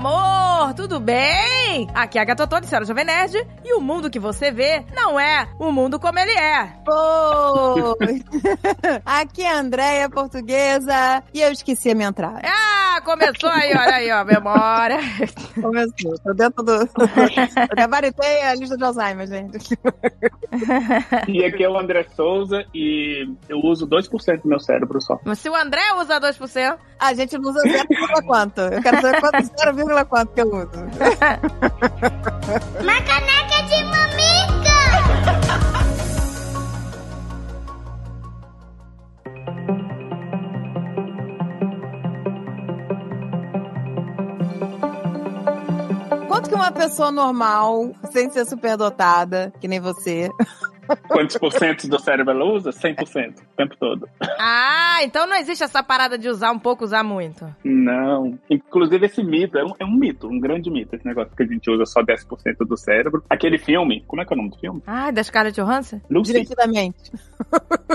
amor, tudo bem? Aqui é a Gatotô de Senhora Jovem Nerd e o mundo que você vê não é o mundo como ele é. Oi! Aqui é a Andréia, portuguesa, e eu esqueci a minha entrada. Ah, começou aí, olha aí, ó, memória. Começou, tô dentro do... Eu gabaritei a lista de Alzheimer, gente. E aqui é o André Souza e eu uso 2% do meu cérebro só. Mas se o André usa 2%, A gente não usa 0, quanto? Eu quero saber quanto, 0, quanto que eu uso. Uma caneca de mamica! Que uma pessoa normal, sem ser superdotada, que nem você, Quantos por cento do cérebro ela usa? 100%, o tempo todo. Ah, então não existe essa parada de usar um pouco, usar muito. Não. Inclusive, esse mito é um, é um mito, um grande mito, esse negócio que a gente usa só 10% do cérebro. Aquele filme, como é que é o nome do filme? Ah, da Scarlett Johansson? Lucy. divertidamente.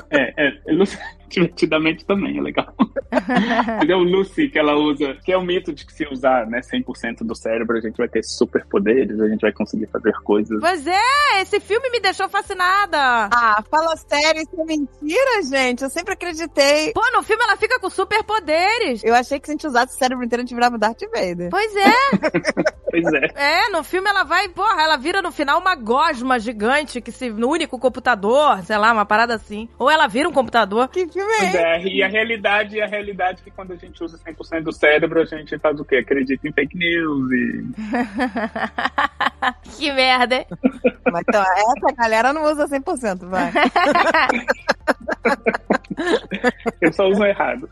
É, é, é Lucy, divertidamente também, é legal. Mas é o Lucy que ela usa, que é o mito de que se usar né, 100% do cérebro, a gente vai ter superpoderes, a gente vai conseguir fazer coisas. Pois é, esse filme me deixou fascinada. Ah, fala sério, isso é mentira, gente. Eu sempre acreditei. Pô, no filme ela fica com superpoderes. Eu achei que se a gente usasse o cérebro inteiro, a gente virava Darth Vader. Pois é. Pois é. É, no filme ela vai, porra, ela vira no final uma gosma gigante que se une com o computador, sei lá, uma parada assim. Ou ela vira um computador. Que filme é é, e a realidade, a realidade é que quando a gente usa 100% do cérebro, a gente faz o quê? Acredita em fake news e... que merda, hein? Mas, Então, essa galera não usa 100%, vai. Eles só usam errado.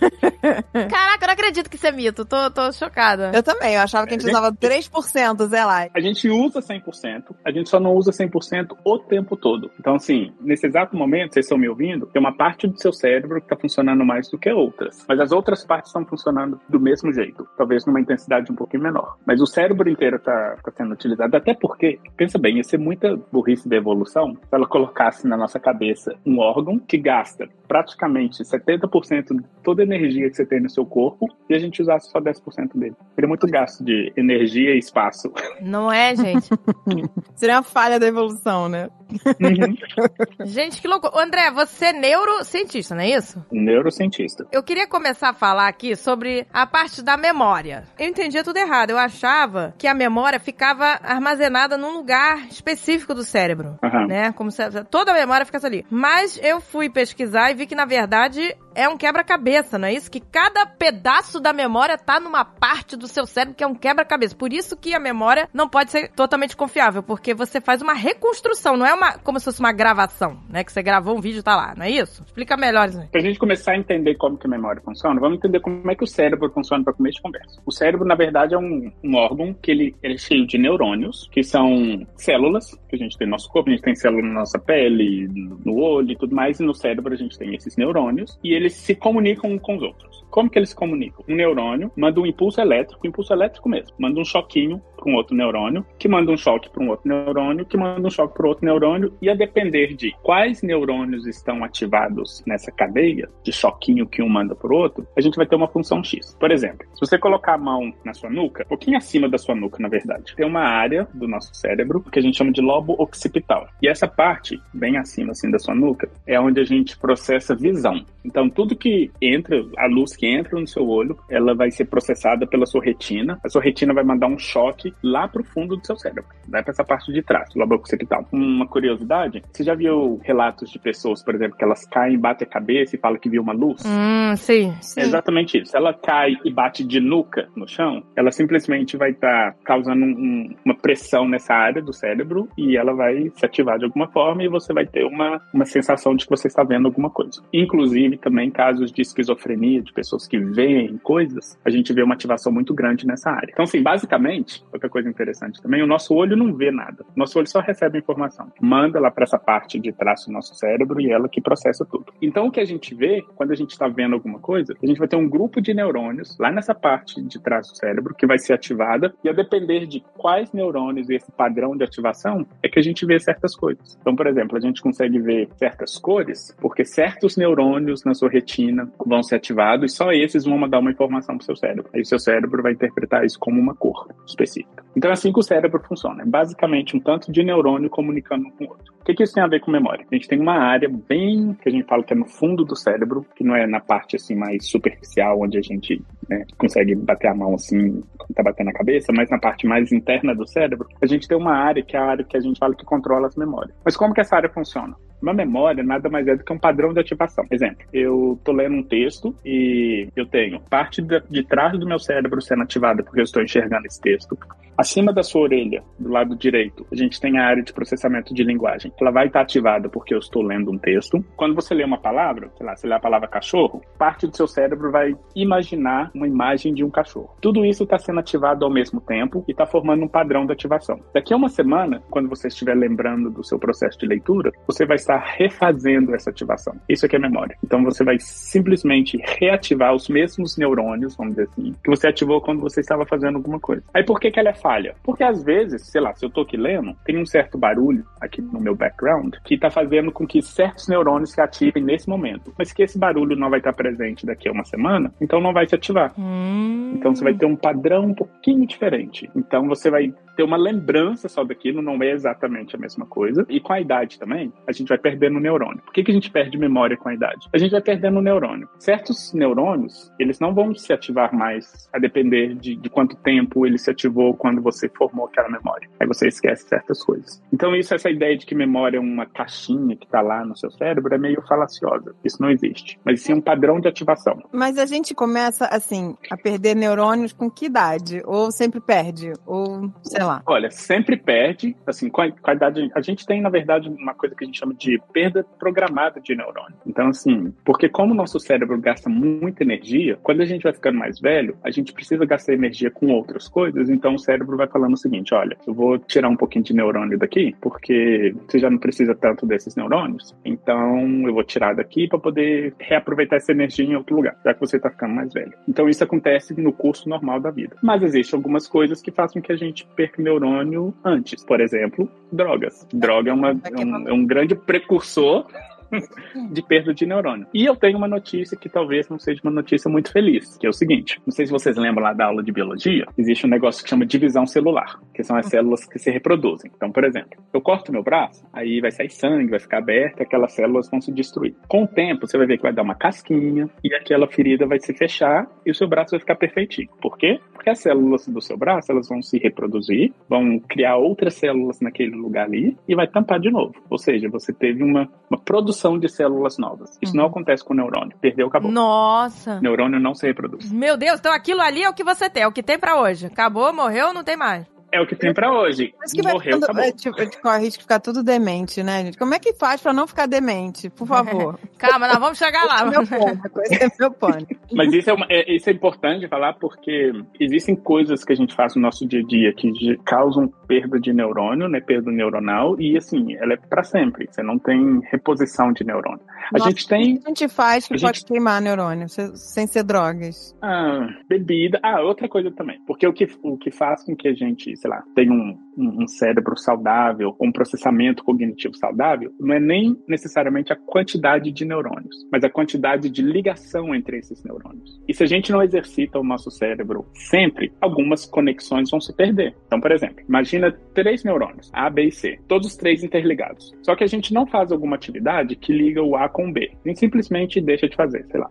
Caraca, eu não acredito que isso é mito. Tô, tô chocada. Eu também, eu achava que a gente usava 3%, Zé lá. A gente usa 100%, a gente só não usa 100% o tempo todo. Então, assim, nesse exato momento, vocês estão me ouvindo, tem uma parte do seu cérebro que está funcionando mais do que outras. Mas as outras partes estão funcionando do mesmo jeito, talvez numa intensidade um pouquinho menor. Mas o cérebro inteiro está sendo utilizado, até porque, pensa bem, ia ser muita burrice da evolução se ela colocasse na nossa cabeça um órgão que gasta praticamente 70% de toda a energia que você tem no seu corpo e a gente usasse só 10% dele. Seria muito gasto de energia e espaço. Não é, gente? Seria uma falha da evolução, né? Uhum. gente, que louco. André, você é neurocientista, não é isso? Neurocientista. Eu queria começar a falar aqui sobre a parte da memória. Eu entendia tudo errado. Eu achava que a memória ficava armazenada num lugar específico do cérebro, Aham. né? Como se toda a memória ficasse ali. Mas eu fui pesquisar e vi que na verdade é um quebra-cabeça, não é isso? Que cada pedaço da memória tá numa parte do seu cérebro que é um quebra-cabeça. Por isso que a memória não pode ser totalmente confiável, porque você faz uma reconstrução, não é uma como se fosse uma gravação, né? Que você gravou um vídeo e tá lá, não é isso? Explica melhor isso aí. Pra gente começar a entender como que a memória funciona, vamos entender como é que o cérebro funciona para começo de conversa. O cérebro, na verdade, é um, um órgão que ele, ele é cheio de neurônios, que são células que a gente tem no nosso corpo, a gente tem célula na nossa pele, no no olho e tudo mais, e no cérebro a gente tem esses neurônios, e eles se comunicam com os outros. Como que eles se comunicam? Um neurônio manda um impulso elétrico, impulso elétrico mesmo, manda um choquinho para um outro neurônio, que manda um choque para um outro neurônio, que manda um choque para outro neurônio, e a depender de quais neurônios estão ativados nessa cadeia de choquinho que um manda para o outro, a gente vai ter uma função X. Por exemplo, se você colocar a mão na sua nuca, um pouquinho acima da sua nuca, na verdade, tem uma área do nosso cérebro que a gente chama de lobo occipital. E essa parte, bem acima assim da sua nuca, é onde a gente processa visão. Então, tudo que entra, a luz que entra no seu olho, ela vai ser processada pela sua retina. A sua retina vai mandar um choque lá pro fundo do seu cérebro. Vai para essa parte de trás, lobo occipital. Uma curiosidade, você já viu relatos de pessoas, por exemplo, que elas caem, batem a cabeça e falam que viu uma luz? Hum, sim. É exatamente isso. Se ela cai e bate de nuca no chão, ela simplesmente vai estar causando um- um- uma pressão nessa área do cérebro e ela vai se ativar de alguma forma e você vai ter uma, uma sensação de que você está vendo alguma coisa. Inclusive, também casos de esquizofrenia, de pessoas que veem coisas, a gente vê uma ativação muito grande nessa área. Então, assim, basicamente, outra coisa interessante também, o nosso olho não vê nada. Nosso olho só recebe informação. Manda lá para essa parte de trás do nosso cérebro e ela que processa tudo. Então o que a gente vê, quando a gente está vendo alguma coisa, a gente vai ter um grupo de neurônios lá nessa parte de trás do cérebro que vai ser ativada e a depender de quais neurônios e esse padrão de ativação é que a gente vê certas coisas. Então, por exemplo, a gente consegue ver certas cores porque certos neurônios na sua retina vão ser ativados só esses vão mandar uma informação para o seu cérebro. Aí o seu cérebro vai interpretar isso como uma cor específica. Então é assim que o cérebro funciona. É basicamente um tanto de neurônio comunicando um com o outro. O que, que isso tem a ver com memória? A gente tem uma área bem que a gente fala que é no fundo do cérebro, que não é na parte assim mais superficial, onde a gente né, consegue bater a mão assim quando tá batendo a cabeça, mas na parte mais interna do cérebro, a gente tem uma área que é a área que a gente fala que controla as memórias. Mas como que essa área funciona? Uma memória nada mais é do que um padrão de ativação. Exemplo, eu tô lendo um texto e eu tenho parte de, de trás do meu cérebro sendo ativada porque eu estou enxergando esse texto. Acima da sua orelha, do lado direito, a gente tem a área de processamento de linguagem. Ela vai estar ativada porque eu estou lendo um texto. Quando você lê uma palavra, sei lá, você lê a palavra cachorro, parte do seu cérebro vai imaginar uma imagem de um cachorro. Tudo isso está sendo ativado ao mesmo tempo e está formando um padrão de ativação. Daqui a uma semana, quando você estiver lembrando do seu processo de leitura, você vai estar refazendo essa ativação. Isso aqui é memória. Então você vai simplesmente reativar os mesmos neurônios, vamos dizer assim, que você ativou quando você estava fazendo alguma coisa. Aí por que, que ela é falha? Porque às vezes, sei lá, se eu tô aqui lendo, tem um certo barulho aqui no meu background que está fazendo com que certos neurônios se ativem nesse momento. Mas que esse barulho não vai estar presente daqui a uma semana, então não vai se ativar. Hum. Então você vai ter um padrão um pouquinho diferente. Então você vai ter uma lembrança só daquilo, não é exatamente a mesma coisa. E com a idade também, a gente vai perdendo neurônio. Por que, que a gente perde memória com a idade? A gente vai perdendo neurônio. Certos neurônios, eles não vão se ativar mais a depender de, de quanto tempo ele se ativou quando você formou aquela memória. Aí você esquece certas coisas. Então isso, essa ideia de que memória é uma caixinha que está lá no seu cérebro é meio falaciosa. Isso não existe. Mas sim um padrão de ativação. Mas a gente começa, assim, a perder neurônios com que idade? Ou sempre perde? Ou, sei lá. Olha, sempre perde, assim, com a, com a idade. A gente tem, na verdade, uma coisa que a gente chama de perda programada de neurônio. Então, assim, porque como o nosso cérebro gasta muita energia, quando a gente vai ficando mais velho, a gente precisa gastar energia com outras coisas, então o cérebro vai falando o seguinte: olha, eu vou tirar um pouquinho de neurônio daqui, porque você já não precisa tanto desses neurônios, então eu vou tirar daqui para poder reaproveitar essa energia em outro lugar, já que você está ficando mais velho. Então isso acontece no curso normal da vida. Mas existem algumas coisas que fazem com que a gente perca neurônio antes. Por exemplo, drogas. Droga é, uma, é um, é um grande precursor de perda de neurônio. E eu tenho uma notícia que talvez não seja uma notícia muito feliz, que é o seguinte: não sei se vocês lembram lá da aula de biologia, existe um negócio que chama divisão celular, que são as células que se reproduzem. Então, por exemplo, eu corto meu braço, aí vai sair sangue, vai ficar aberto, aquelas células vão se destruir. Com o tempo, você vai ver que vai dar uma casquinha e aquela ferida vai se fechar e o seu braço vai ficar perfeitinho. Por quê? Porque as células do seu braço, elas vão se reproduzir, vão criar outras células naquele lugar ali e vai tampar de novo. Ou seja, você teve uma, uma produção de células novas. Isso não acontece com o neurônio. Perdeu, acabou. Nossa. O neurônio não se reproduz. Meu Deus, então aquilo ali é o que você tem, é o que tem pra hoje. Acabou, morreu, não tem mais. É o que tem pra hoje. Mas que vai Morreu, ficando, acabou. é, tipo, a gente corre risco de ficar tudo demente, né, gente? Como é que faz pra não ficar demente? Por favor. Calma, nós vamos chegar lá. Esse é meu pânico. Esse é meu pânico. Mas isso é, uma- é- isso é importante falar porque existem coisas que a gente faz no nosso dia a dia que causam perda de neurônio, né? Perda neuronal, e assim, ela é pra sempre. Você não tem reposição de neurônio. A Nossa, gente tem O que a gente faz que a pode gente- queimar neurônio, se- sem ser drogas? ah, bebida. Ah, outra coisa também. Porque o que, o que faz com que a gente, sei lá, tenha um, um, cérebro saudável, um processamento cognitivo saudável, não é nem necessariamente a quantidade de neurônios, mas a quantidade de ligação entre esses neurônios. E se a gente não exercita o nosso cérebro sempre, algumas conexões vão se perder. Então, por exemplo, imagina três neurônios, A, B e C, todos os três interligados. Só que a gente não faz alguma atividade que liga o A com o B. A gente simplesmente deixa de fazer, sei lá.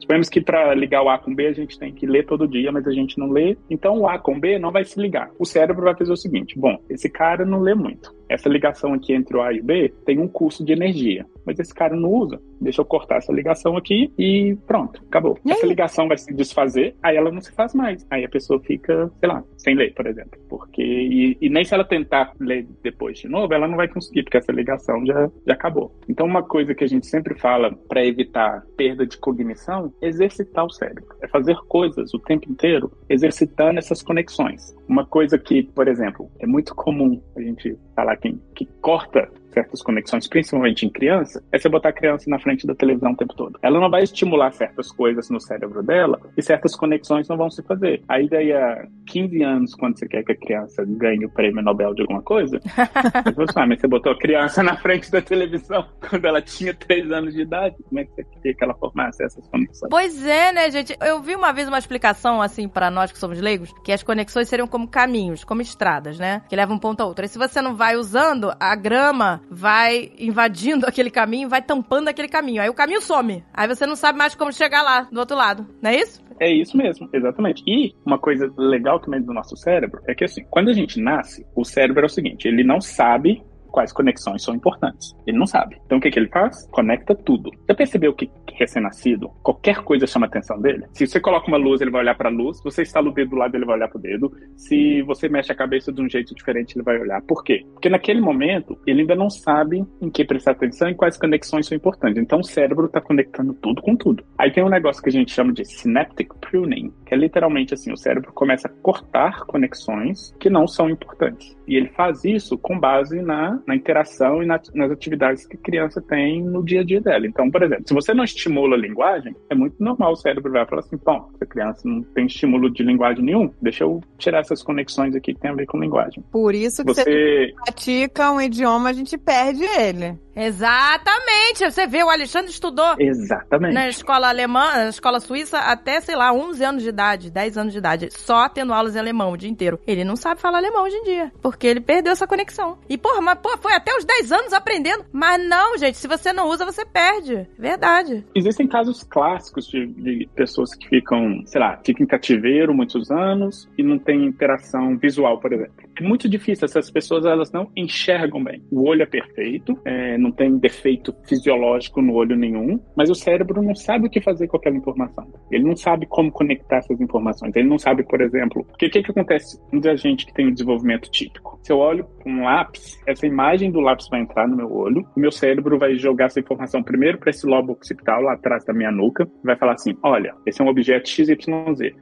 Suponhamos que para ligar o A com o B a gente tem que ler todo dia, mas a gente não lê. Então o A com o B não vai se ligar. O cérebro vai fazer o seguinte: bom, esse cara não lê muito. Essa ligação aqui entre o A e o B tem um custo de energia, mas esse cara não usa. Deixa eu cortar essa ligação aqui e pronto, acabou. Essa ligação vai se desfazer, aí ela não se faz mais. Aí a pessoa fica, sei lá, sem ler, por exemplo. Porque, e, e nem se ela tentar ler depois de novo, ela não vai conseguir, porque essa ligação já, já acabou. Então, uma coisa que a gente sempre fala para evitar perda de cognição é exercitar o cérebro. É fazer coisas o tempo inteiro exercitando essas conexões. Uma coisa que, por exemplo, é muito comum a gente falar que, que corta certas conexões, principalmente em criança, é você botar a criança na frente da televisão o tempo todo. Ela não vai estimular certas coisas no cérebro dela e certas conexões não vão se fazer. Aí daí a 15 anos, quando você quer que a criança ganhe o prêmio Nobel de alguma coisa, você fala assim, ah, mas você botou a criança na frente da televisão quando ela tinha 3 anos de idade, como é que você queria que ela formasse essas conexões? Pois é, né, gente? Eu vi uma vez uma explicação, assim, pra nós que somos leigos, que as conexões seriam como caminhos, como estradas, né? Que levam um ponto a outro. E se você não vai usando, a grama vai invadindo aquele caminho, vai tampando aquele caminho. Aí o caminho some. Aí você não sabe mais como chegar lá, do outro lado. Não é isso? É isso mesmo, exatamente. E uma coisa legal também do nosso cérebro é que assim, quando a gente nasce, o cérebro é o seguinte, ele não sabe quais conexões são importantes. Ele não sabe. Então o que, que ele faz? Conecta tudo. Já percebeu que recém-nascido, qualquer coisa chama a atenção dele? Se você coloca uma luz, ele vai olhar para a luz. Se você instala o dedo do lado, ele vai olhar para o dedo. Se você mexe a cabeça de um jeito diferente, ele vai olhar. Por quê? Porque naquele momento, ele ainda não sabe em que prestar atenção e quais conexões são importantes. Então o cérebro está conectando tudo com tudo. Aí tem um negócio que a gente chama de synaptic pruning, que é literalmente assim, o cérebro começa a cortar conexões que não são importantes. E ele faz isso com base na, na interação e na- nas atividades que a criança tem no dia a dia dela. Então, por exemplo, se você não estimula a linguagem, é muito normal o cérebro vai falar assim, bom, essa criança não tem estímulo de linguagem nenhum, deixa eu tirar essas conexões aqui que tem a ver com linguagem. Por isso que você Você, pratica um idioma, a gente perde ele. Exatamente. Você vê, o Alexandre estudou exatamente. na escola alemã, na escola suíça, até, sei lá, 11 anos de idade, 10 anos de idade, só tendo aulas em alemão o dia inteiro. Ele não sabe falar alemão hoje em dia, porque ele perdeu essa conexão. E, porra, mas, pô, foi até os 10 anos aprendendo. Mas não, gente, se você não usa, você perde. Verdade. Existem casos clássicos de, de pessoas que ficam, sei lá, ficam em cativeiro muitos anos e não tem interação visual, por exemplo. É muito difícil, essas pessoas elas não enxergam bem. O olho é perfeito, é, não tem defeito fisiológico no olho nenhum, mas o cérebro não sabe o que fazer com aquela informação. Ele não sabe como conectar essas informações. Ele não sabe, por exemplo, o que, que acontece muita gente que tem um desenvolvimento típico? Se eu olho para um lápis, essa imagem do lápis vai entrar no meu olho, o meu cérebro vai jogar essa informação primeiro para esse lobo occipital lá atrás da minha nuca, vai falar assim: olha, esse é um objeto XYZ.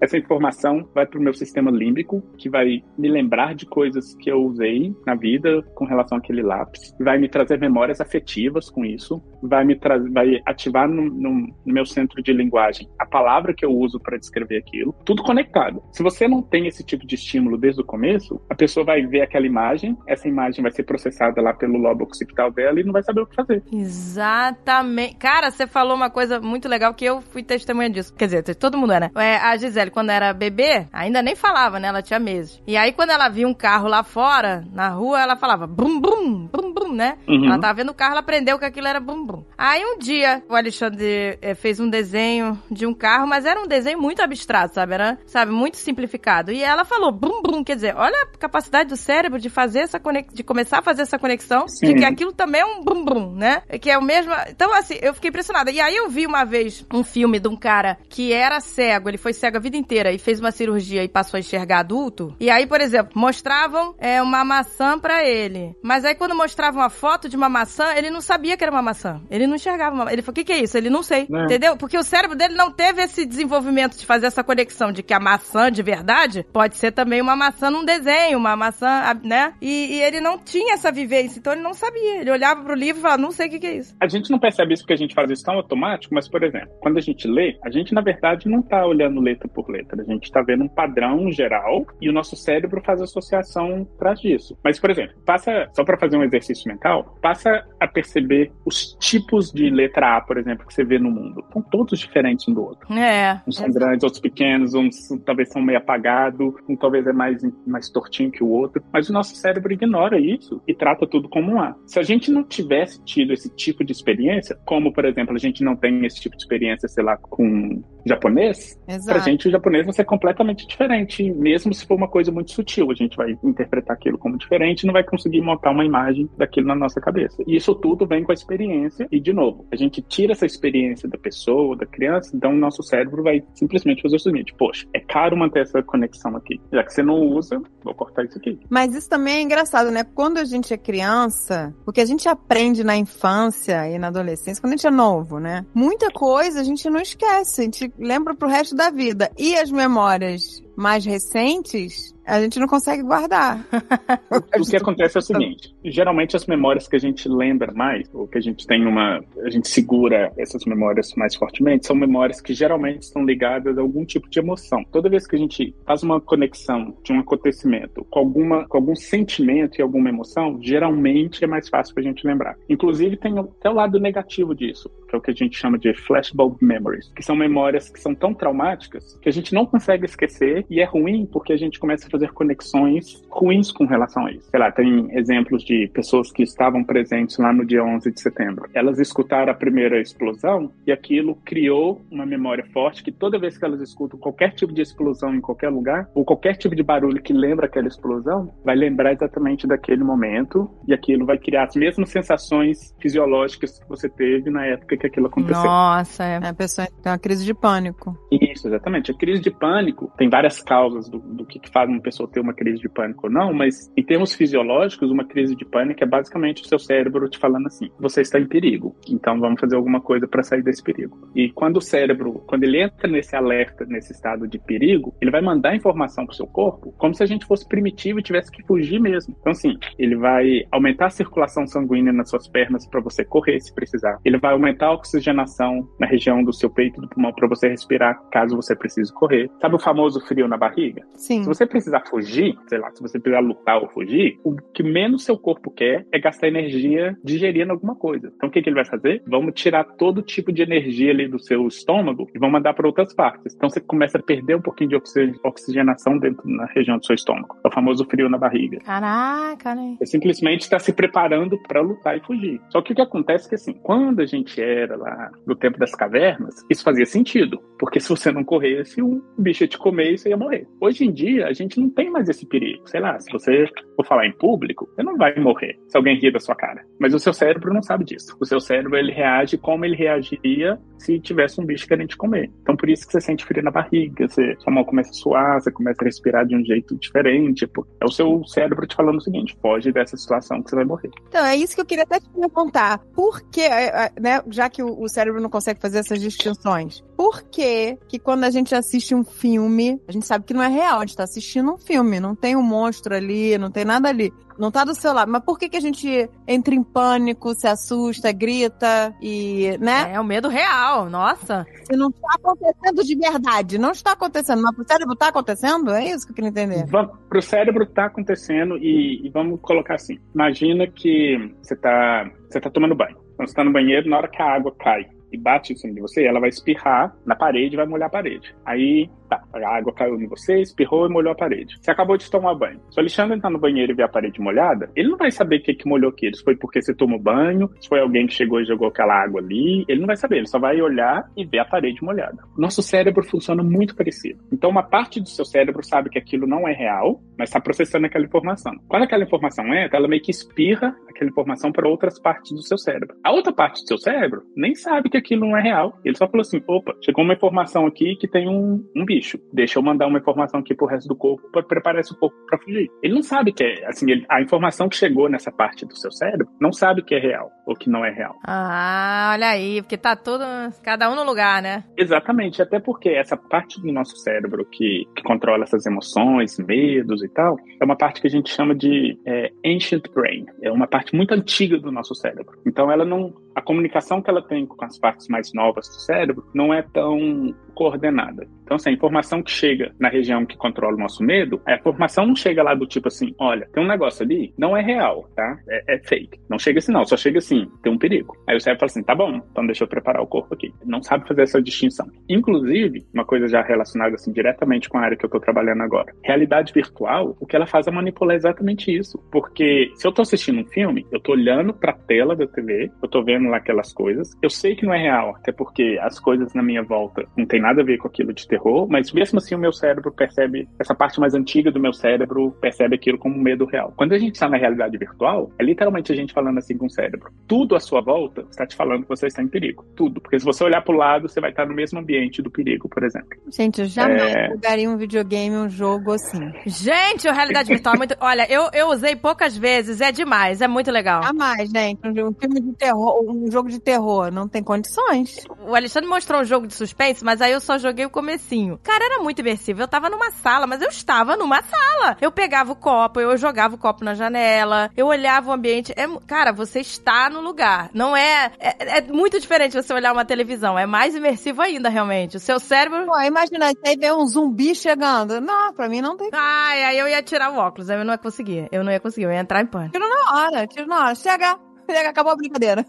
Essa informação vai para o meu sistema límbico, que vai me lembrar de coisas que eu usei na vida com relação àquele lápis, vai me trazer memórias afetivas com isso, vai me vai ativar no, no- no meu centro de linguagem a palavra que eu uso para descrever aquilo, tudo conectado. Se você não tem esse tipo de estímulo desde o começo, a pessoa vai ver aquela imagem, essa imagem vai ser processada lá pelo lobo occipital dela e não vai saber o que fazer. Exatamente. Cara, você falou uma coisa muito legal que eu fui testemunha disso. Quer dizer, todo mundo era. É, a Gisele, quando era bebê, ainda nem falava, né? Ela tinha meses. E aí, quando ela via um carro lá fora, na rua, ela falava brum, brum, brum, brum, né? Uhum. Ela tava vendo o carro, ela aprendeu que aquilo era brum, brum. Aí, um dia, o Alexandre eh, fez um desenho de um carro, mas era um desenho muito abstrato, sabe? Era, sabe, muito simplificado. E ela falou brum, brum, quer dizer, olha a capacidade do cérebro de fazer essa conex... de começar a fazer essa conexão, de Sim. que aquilo também é um brum, brum, né? Que é o mesmo. Então, assim, eu fiquei impressionada. E aí eu vi uma vez um filme de um cara que era cego, ele foi cego a vida inteira e fez uma cirurgia e passou a enxergar adulto. E aí, por exemplo, mostravam é, uma maçã pra ele. Mas aí quando mostravam a foto de uma maçã, ele não sabia que era uma maçã. Ele não enxergava uma... Ele falou, o que, que é isso? Ele não sei. É. Entendeu? Porque o cérebro dele não teve esse desenvolvimento de fazer essa conexão de que a maçã de verdade pode ser também uma maçã num desenho, uma maçã, né? E, e ele não tinha essa vivência, então ele não sabia. Ele olhava pro livro e falava, não sei o que, que é isso. A gente não percebe isso porque a gente faz isso tão automático, mas, por exemplo, quando a gente lê, a gente, na verdade, não está olhando letra por letra. A gente está vendo um padrão geral e o nosso cérebro faz associação atrás disso. Mas, por exemplo, passa, só para fazer um exercício mental, passa a perceber os tipos de letra A, por exemplo, que você vê no mundo. São todos diferentes um do outro. É. Uns são grandes, outros pequenos, uns talvez são meio apagados, um talvez é mais, mais tortinho que o outro. Mas o nosso cérebro ignora isso e trata tudo como um A. Se a gente não tivesse tido esse tipo de experiência, como, por exemplo, a gente não tem esse tipo de experiência, sei lá, com japonês, pra Exato. gente o japonês vai ser completamente diferente, mesmo se for uma coisa muito sutil. A gente vai vai interpretar aquilo como diferente, não vai conseguir montar uma imagem daquilo na nossa cabeça. E isso tudo vem com a experiência, e de novo, a gente tira essa experiência da pessoa, da criança, então o nosso cérebro vai simplesmente fazer o seguinte: poxa, é caro manter essa conexão aqui. Já que você não usa, vou cortar isso aqui. Mas isso também é engraçado, né? Quando a gente é criança, o que a gente aprende na infância e na adolescência, quando a gente é novo, né? Muita coisa a gente não esquece, a gente lembra pro resto da vida. E as memórias mais recentes, a gente não consegue guardar. o que acontece é o seguinte: geralmente as memórias que a gente lembra mais, ou que a gente tem uma. a gente segura essas memórias mais fortemente, são memórias que geralmente estão ligadas a algum tipo de emoção. Toda vez que a gente faz uma conexão de um acontecimento com, alguma, com algum sentimento e alguma emoção, geralmente é mais fácil para a gente lembrar. Inclusive, tem até o lado negativo disso, que é o que a gente chama de flashbulb memories, que são memórias que são tão traumáticas que a gente não consegue esquecer e é ruim porque a gente começa a fazer conexões ruins com relação a isso. Sei lá, tem exemplos de pessoas que estavam presentes lá no dia 11 de setembro. Elas escutaram a primeira explosão e aquilo criou uma memória forte que toda vez que elas escutam qualquer tipo de explosão em qualquer lugar, ou qualquer tipo de barulho que lembra aquela explosão, vai lembrar exatamente daquele momento e aquilo vai criar as mesmas sensações fisiológicas que você teve na época que aquilo aconteceu. Nossa, é. A pessoa tem uma crise de pânico. Isso, exatamente. A crise de pânico tem várias causas do, do que, que faz uma pessoa ter uma crise de pânico ou não, mas em termos fisiológicos, uma crise de pânico é basicamente o seu cérebro te falando assim: você está em perigo, então vamos fazer alguma coisa para sair desse perigo. E quando o cérebro, quando ele entra nesse alerta, nesse estado de perigo, ele vai mandar informação para o seu corpo como se a gente fosse primitivo e tivesse que fugir mesmo. Então, assim, ele vai aumentar a circulação sanguínea nas suas pernas para você correr se precisar. Ele vai aumentar a oxigenação na região do seu peito do pulmão para você respirar caso você precise correr. Sabe o famoso frio na barriga? Sim. Se você precisar fugir, sei lá, se você precisar lutar ou fugir, o que menos seu corpo quer é gastar energia digerindo alguma coisa. Então o que, que ele vai fazer? Vamos tirar todo tipo de energia ali do seu estômago e vamos mandar para outras partes. Então você começa a perder um pouquinho de oxigenação dentro na região do seu estômago. É o famoso frio na barriga. Caraca, né? Você simplesmente está se preparando para lutar e fugir. Só que o que acontece é que assim, quando a gente era lá no tempo das cavernas, isso fazia sentido. Porque se você não corresse, um bicho ia te comer e você ia morrer. Hoje em dia, a gente não tem mais esse perigo. Sei lá, se você for falar em público, você não vai morrer se alguém rir da sua cara. Mas o seu cérebro não sabe disso. O seu cérebro, ele reage como ele reagiria se tivesse um bicho querendo te comer. Então, por isso que você sente frio na barriga, você, sua mão começa a suar, você começa a respirar de um jeito diferente. É o seu cérebro te falando o seguinte, foge dessa situação que você vai morrer. Então, é isso que eu queria até te perguntar. Por que, é, é, né, já que o cérebro não consegue fazer essas distinções, por que que quando a gente assiste um filme, a gente sabe que não é real, a gente tá assistindo um filme, não tem um monstro ali, não tem nada ali. Não tá do seu lado. Mas por que, que a gente entra em pânico, se assusta, grita e, né? É o medo real, nossa. Se não tá acontecendo de verdade, não está acontecendo, mas pro cérebro tá acontecendo? É isso que eu queria entender. Vamos, pro cérebro tá acontecendo e, e vamos colocar assim. Imagina que você tá, você tá tomando banho. Então você tá no banheiro, na hora que a água cai e bate em cima de você, ela vai espirrar na parede e vai molhar a parede. Aí, tá, a água caiu em você, espirrou e molhou a parede. Você acabou de tomar banho. Se o Alexandre entrar no banheiro e ver a parede molhada, ele não vai saber o que, que molhou aquilo. Se foi porque você tomou banho, se foi alguém que chegou e jogou aquela água ali, ele não vai saber. Ele só vai olhar e ver a parede molhada. Nosso cérebro funciona muito parecido. Então, uma parte do seu cérebro sabe que aquilo não é real, mas está processando aquela informação. Quando aquela informação entra, ela meio que espirra aquela informação para outras partes do seu cérebro. A outra parte do seu cérebro nem sabe que aquilo não é real. Ele só falou assim: opa, chegou uma informação aqui que tem um, um bicho. Deixa eu mandar uma informação aqui pro resto do corpo para preparar esse corpo para fugir. Ele não sabe que é, assim, ele, a informação que chegou nessa parte do seu cérebro não sabe que é real ou que não é real. Ah, olha aí, porque tá tudo, cada um no lugar, né? Exatamente, até porque essa parte do nosso cérebro que, que controla essas emoções, medos e tal, é uma parte que a gente chama de é, ancient brain. É uma parte muito antiga do nosso cérebro. Então ela não, a comunicação que ela tem com as partes mais novas do cérebro não é tão coordenada. Então, assim, a informação que chega na região que controla o nosso medo, a informação não chega lá do tipo assim, olha, tem um negócio ali, não é real, tá? É, é fake. Não chega assim, não. Só chega assim, tem um perigo. Aí o cérebro fala assim, tá bom, então deixa eu preparar o corpo aqui. Não sabe fazer essa distinção. Inclusive, uma coisa já relacionada, assim, diretamente com a área que eu tô trabalhando agora. Realidade virtual, o que ela faz é manipular exatamente isso. Porque se eu tô assistindo um filme, eu tô olhando pra tela da TV, eu tô vendo lá aquelas coisas. Eu sei que não é real, até porque as coisas na minha volta não tem nada a ver com aquilo de terror, mas mesmo assim o meu cérebro percebe, essa parte mais antiga do meu cérebro percebe aquilo como medo real. Quando a gente está na realidade virtual, é literalmente a gente falando assim com o cérebro. Tudo à sua volta está te falando que você está em perigo. Tudo. Porque se você olhar para o lado, você vai estar no mesmo ambiente do perigo, por exemplo. Gente, eu jamais é... jogaria um videogame, um jogo assim. Gente, a realidade virtual é muito. Olha, eu, eu usei poucas vezes, é demais, é muito legal. Jamais, gente. Um filme de terror, um jogo de terror, não tem condições. O Alexandre mostrou um jogo de suspense, mas aí eu só joguei o comecinho. Cara, era muito imersivo. Eu tava numa sala, mas eu estava numa sala. Eu pegava o copo, eu jogava o copo na janela, eu olhava o ambiente. É, cara, você está no lugar. Não é, é, é muito diferente você olhar uma televisão. É mais imersivo ainda, realmente. O seu cérebro. Pô, imagina, aí vê um zumbi chegando. Não, pra mim não tem. Ai, aí eu ia tirar o óculos. Aí eu não ia conseguir. Eu não ia conseguir. Eu ia entrar em pânico. Tiro na hora, tiro na hora. Chega, chega, acabou a brincadeira.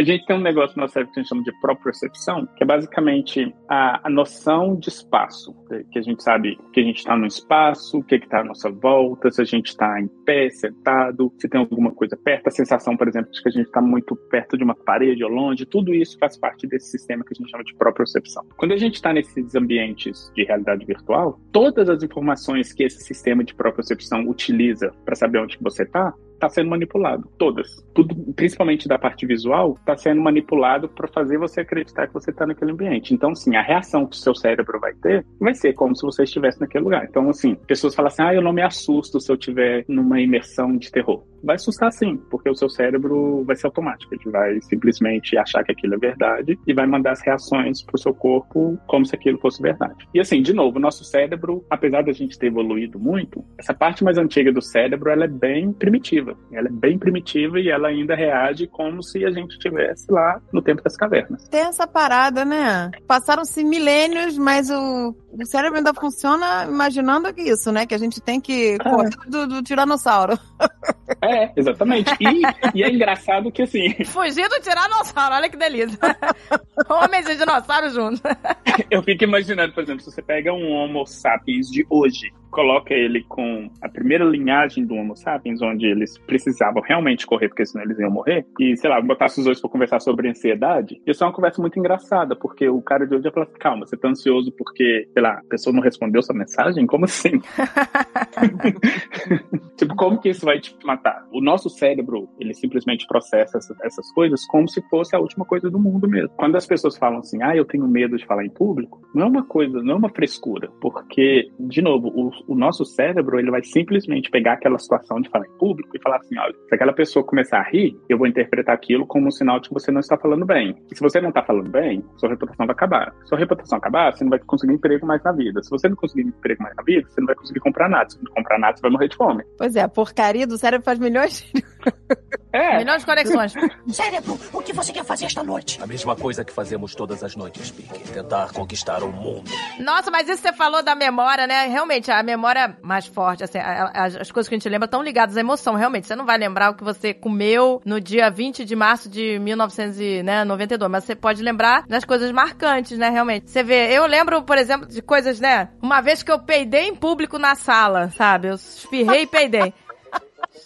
A gente tem um negócio no nosso que a gente chama de propriocepção, que é basicamente a, a noção de espaço. Que a gente sabe que a gente está no espaço, o que está à nossa volta, se a gente está em pé, sentado, se tem alguma coisa perto, a sensação, por exemplo, de que a gente está muito perto de uma parede ou longe, tudo isso faz parte desse sistema que a gente chama de propriocepção. Quando a gente está nesses ambientes de realidade virtual, todas as informações que esse sistema de propriocepção utiliza para saber onde você está, está sendo manipulado. Todas. Tudo, principalmente da parte visual, está sendo manipulado para fazer você acreditar que você está naquele ambiente. Então, sim, a reação que o seu cérebro vai ter vai ser como se você estivesse naquele lugar. Então, assim, pessoas falam assim: ah, eu não me assusto se eu estiver numa imersão de terror. Vai assustar sim, porque o seu cérebro vai ser automático. Ele vai simplesmente achar que aquilo é verdade e vai mandar as reações para o seu corpo como se aquilo fosse verdade. E assim, de novo, o nosso cérebro, apesar da gente ter evoluído muito, essa parte mais antiga do cérebro ela é bem primitiva primitiva. Ela é bem primitiva e ela ainda reage como se a gente estivesse lá no tempo das cavernas. Tem essa parada, né? Passaram-se milênios, mas o, o cérebro ainda funciona imaginando que isso, né? Que a gente tem que correr do, do tiranossauro. É, exatamente. E, e, é engraçado que assim. Fugir do tiranossauro, olha que delícia. Homens e dinossauros juntos. Eu fico imaginando, por exemplo, se você pega um Homo sapiens de hoje, coloca ele com a primeira linhagem do Homo sapiens, onde eles precisavam realmente correr, porque senão eles iam morrer, e sei lá, botasse os dois para conversar sobre ansiedade, isso é uma conversa muito engraçada, porque o cara de hoje ia falar assim, calma, você tá ansioso porque, sei lá, a pessoa não respondeu sua mensagem? Como assim? tipo, como que isso vai te matar? O nosso cérebro, ele simplesmente processa essas coisas como se fosse a última coisa do mundo mesmo. Quando as pessoas falam assim, ah, eu tenho medo de falar em público, não é uma coisa, não é uma frescura, porque, de novo, o o nosso cérebro ele vai simplesmente pegar aquela situação de falar em público e falar assim, olha, se aquela pessoa começar a rir, eu vou interpretar aquilo como um sinal de que você não está falando bem. E se você não está falando bem, sua reputação vai acabar. Se sua reputação acabar, você não vai conseguir emprego mais na vida. Se você não conseguir emprego mais na vida, você não vai conseguir comprar nada. Se não comprar nada, você vai morrer de fome. Pois é, a porcaria do cérebro faz milhões de... É. Milhões de conexões. Cérebro, o que você quer fazer esta noite? A mesma coisa que fazemos todas as noites, Pique. Tentar conquistar o mundo. Nossa, mas isso você falou da memória, né? Realmente, a memória mais forte, assim, as, as coisas que a gente lembra estão ligadas à emoção, realmente. Você não vai lembrar o que você comeu no dia 20 de março de 1992, mas você pode lembrar das coisas marcantes, né, realmente. Você vê, eu lembro, por exemplo, de coisas, né? Uma vez que eu peidei em público na sala, sabe? Eu espirrei e peidei.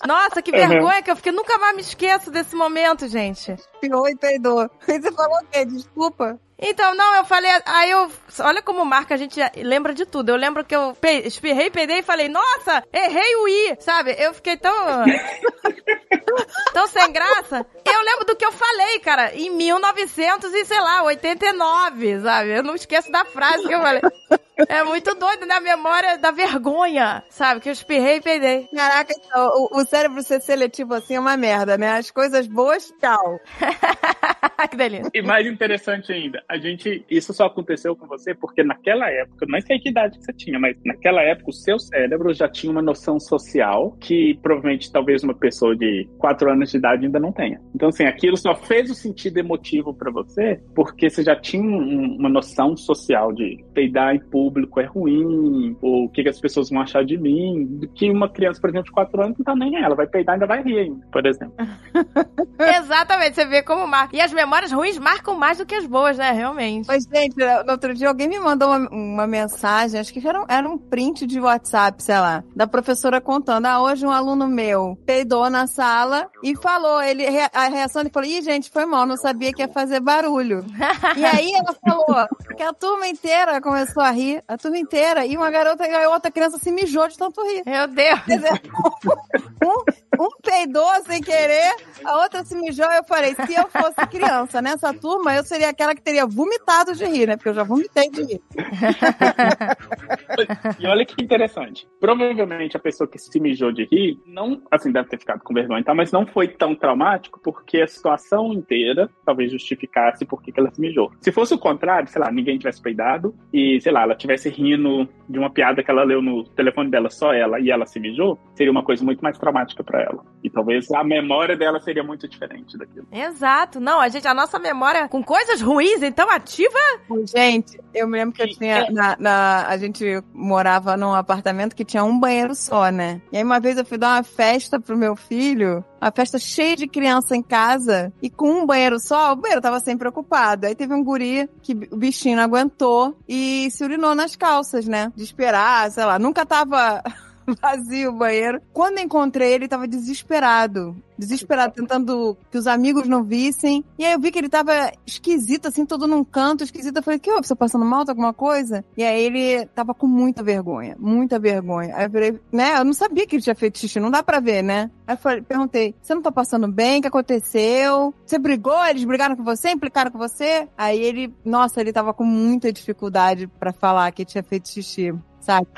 Nossa, que vergonha que eu fiquei. Nunca mais me esqueço desse momento, gente. Espirrou e peidou. E você falou o quê? Desculpa. Então, não, eu falei. Aí eu. Olha como marca, a gente lembra de tudo. Eu lembro que eu pe, espirrei, peidei e falei, nossa, errei o I, sabe? Eu fiquei tão. tão sem graça. Eu lembro do que eu falei, cara, em 1900 e sei lá, 89, sabe? Eu não esqueço da frase que eu falei. É muito doido na né? memória da vergonha, sabe? Que eu espirrei e peidei. Caraca, então, o, o, cérebro ser seletivo assim é uma merda, né? As coisas boas, tchau. que delícia. E mais interessante ainda, a gente. Isso só aconteceu com você porque naquela época, não sei que idade que você tinha, mas naquela época o seu cérebro já tinha uma noção social que provavelmente talvez uma pessoa de 4 anos de idade ainda não tenha. Então, assim, aquilo só fez o sentido emotivo para você porque você já tinha um, uma noção social de peidar em público é ruim, ou o que, que, as pessoas vão achar de mim, do que uma criança, por exemplo, de 4 anos não tá nem ela, vai peidar e ainda vai rir ainda, por exemplo. Exatamente, você vê como marca. E as memórias ruins marcam mais do que as boas, né? Realmente. Mas, gente, no outro dia alguém me mandou uma, uma mensagem, acho que era um, era um print de WhatsApp, sei lá, da professora contando. Ah, hoje um aluno meu peidou na sala e falou, ele, a reação ele falou, ih, gente, foi mal, não sabia que ia fazer barulho. e aí ela falou que a turma inteira começou a rir, a turma inteira, e uma garota e outra criança se mijou de tanto rir. Meu Deus. Quer dizer, um, um peidou sem querer, a outra se mijou. Eu falei, se eu fosse criança nessa turma, eu seria aquela que teria vomitado de rir, né? Porque eu já vomitei de rir. E olha que interessante. Provavelmente a pessoa que se mijou de rir, não, assim, deve ter ficado com vergonha, tá? mas não foi tão traumático porque a situação inteira talvez justificasse por que ela se mijou. Se fosse o contrário, sei lá, ninguém tivesse peidado e, sei lá, ela tivesse rindo de uma piada que ela leu no telefone dela, só ela, e ela se mijou, seria uma coisa muito mais traumática pra ela. E talvez a memória dela seria muito diferente daquilo. Exato. Não, a gente, a nossa memória com coisas ruins, então ativa. Gente, eu me lembro que eu tinha. Na, na- a gente morava num apartamento que tinha um banheiro só, né? E aí uma vez eu fui dar uma festa pro meu filho, uma festa cheia de criança em casa, e com um banheiro só, o banheiro tava sempre ocupado. Aí teve um guri que o bichinho não aguentou e se urinou nas calças, né? De esperar, sei lá, nunca tava. Vazio o banheiro. Quando encontrei ele, tava desesperado. Desesperado, tentando que os amigos não vissem. E aí eu vi que ele tava esquisito, assim, todo num canto, esquisito. Eu falei, que? Você passando mal? Tá alguma coisa? E aí ele tava com muita vergonha, muita vergonha. Aí eu falei, né? Eu não sabia que ele tinha feito xixi, não dá pra ver, né? Aí eu falei, perguntei, você não tá passando bem? O que aconteceu? Você brigou? Eles brigaram com você? Implicaram com você? Aí ele, nossa, ele tava com muita dificuldade pra falar que tinha feito xixi, sabe?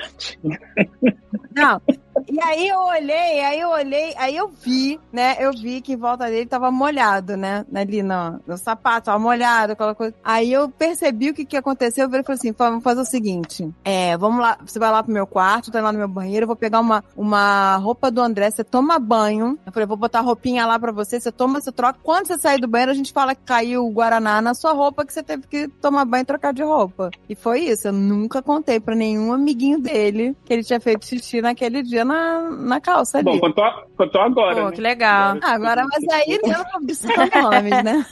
Não. E aí eu olhei, aí eu olhei, aí eu vi, né? Eu vi que em volta dele tava molhado, né? Ali no, no sapato, tava molhado, aquela coisa. Aí eu percebi o que que aconteceu. Eu falei assim: vamos fazer o seguinte: é, vamos lá, você vai lá pro meu quarto, tá lá no meu banheiro, eu vou pegar uma, uma roupa do André, você toma banho. Eu falei, vou botar roupinha lá pra você, você toma, você troca. Quando você sair do banheiro, a gente fala que caiu o Guaraná na sua roupa, que você teve que tomar banho e trocar de roupa. E foi isso. Eu nunca contei pra nenhum amiguinho dele que ele tinha feito xixi naquele dia na, na calça ali. Bom, contou, contou agora. Pô, né? que legal. Ah, Agora, mas aí eu não vou citar nomes, né?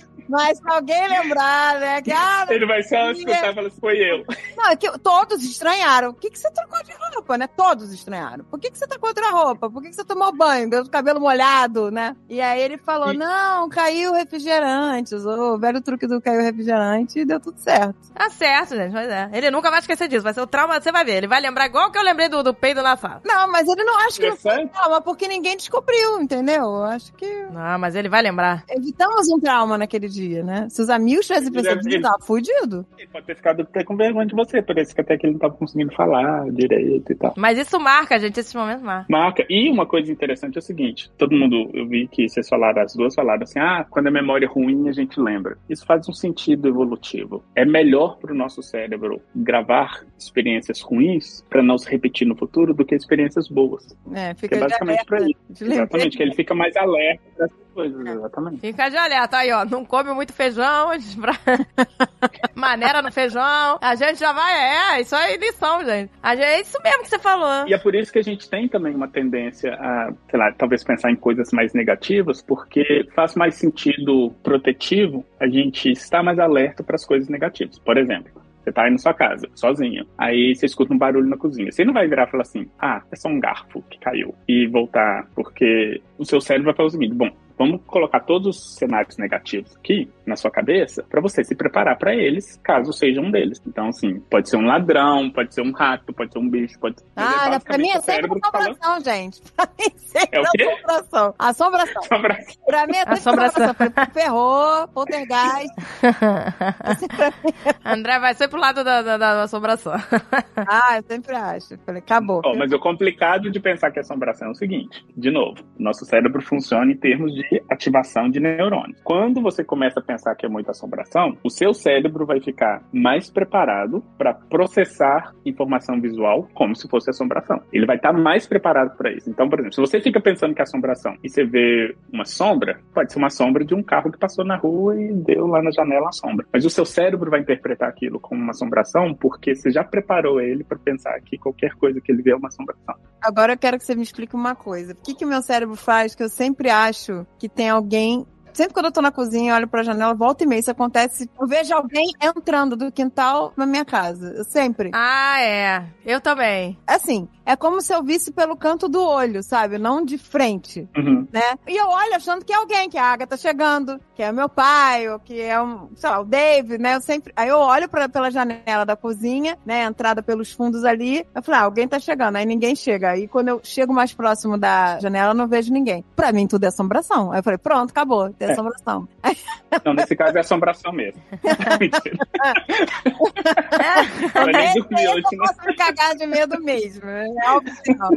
Mas se alguém lembrar, né? Que, ah, Ele vai só escutar e falar assim, foi eu. não, é que todos estranharam. Por que, que você trocou de roupa, né? Todos estranharam. Por que, que você tá com outra roupa? Por que, que você tomou banho? Deu o cabelo molhado, né? E aí ele falou: E- não, caiu o refrigerante. Usou o velho truque do caiu o refrigerante e deu tudo certo. Tá certo, gente, mas é. Ele nunca vai esquecer disso. Vai ser o trauma, você vai ver. Ele vai lembrar igual que eu lembrei do, do peido na sala. Não, mas ele não acha que não foi Interessante. trauma, porque ninguém descobriu, entendeu? Eu acho que Não, mas ele vai lembrar. evitamos um trauma naquele dia, né? Se os amigos tivessem Ele percebido, deve- tava fudido. Ele pode ter ficado até com vergonha de você, parece que até que ele não tava conseguindo falar direito e tal. Mas isso marca, gente. Esses momentos marcam. Marca. E uma coisa interessante é o seguinte: todo mundo, eu vi que vocês falaram, as duas falaram assim, ah, quando a memória é ruim, a gente lembra. Isso faz um sentido evolutivo. É melhor pro nosso cérebro gravar experiências ruins para não se repetir no futuro do que experiências boas. É, Que fica é de basicamente pra alerta. isso. Exatamente, que ele fica mais alerta coisas, exatamente. Fica de alerta aí, ó. Não come muito feijão. pra- Maneira no feijão. A gente já vai. É, isso aí é lição, gente. A gente, é isso mesmo que você falou. E é por isso que a gente tem também uma tendência a, sei lá, talvez pensar em coisas mais negativas, porque faz mais sentido protetivo a gente estar mais alerta para as coisas negativas. Por exemplo, você tá aí na sua casa, sozinho. Aí você escuta um barulho na cozinha. Você não vai virar e falar assim, ah, é só um garfo que caiu. E voltar, porque o seu cérebro vai falar o seguinte, bom, vamos colocar todos os cenários negativos aqui na sua cabeça para você se preparar para eles, caso seja um deles. Então, assim, pode ser um ladrão, pode ser um rato, pode ser um bicho, pode ser. Ah, pra mim é sempre cérebro falando assombração, gente. Pra mim sempre É o quê? assombração. Assombração. sobre Pra mim é sempre Assombração. assombração. Falei, Ferrou, poltergeist. André vai ser pro lado da, da, da assombração. Ah, eu sempre acho. Falei, acabou. Ó, mas o complicado de pensar que é assombração é o seguinte: de novo, nosso cérebro funciona em termos de ativação de neurônios. Quando você começa a pensar que é muita assombração, o seu cérebro vai ficar mais preparado para processar informação visual como se fosse assombração. Ele vai estar mais preparado para isso. Então, por exemplo, se você fica pensando que é assombração e você vê uma sombra, pode ser uma sombra de um carro que passou na rua e deu lá na janela a sombra. Mas o seu cérebro vai interpretar aquilo como uma assombração porque você já preparou ele para pensar que qualquer coisa que ele vê é uma assombração. Agora eu quero que você me explique uma coisa. O que que o meu cérebro faz que eu sempre acho que tem alguém Sempre quando eu tô na cozinha, eu olho pra janela, volta e meia, isso acontece. Eu vejo alguém entrando do quintal na minha casa. Sempre. Ah, é. Eu também. Assim, é como se eu visse pelo canto do olho, sabe? Não de frente, Uhum. né? E eu olho achando que é alguém, que a Agatha chegando, que é meu pai, ou que é um, sei lá, o Dave, né? Eu sempre. Aí eu olho pra, pela janela da cozinha, né? Entrada pelos fundos ali. Eu falo, ah, alguém tá chegando. Aí ninguém chega. Aí quando eu chego mais próximo da janela, eu não vejo ninguém. Pra mim, tudo é assombração. Aí eu falei, pronto, acabou. Tem É. assombração. Não, nesse caso é assombração mesmo. Mentira. Ela nem Esse dormiu aí hoje, eu né? posso me cagar de medo mesmo. É que não.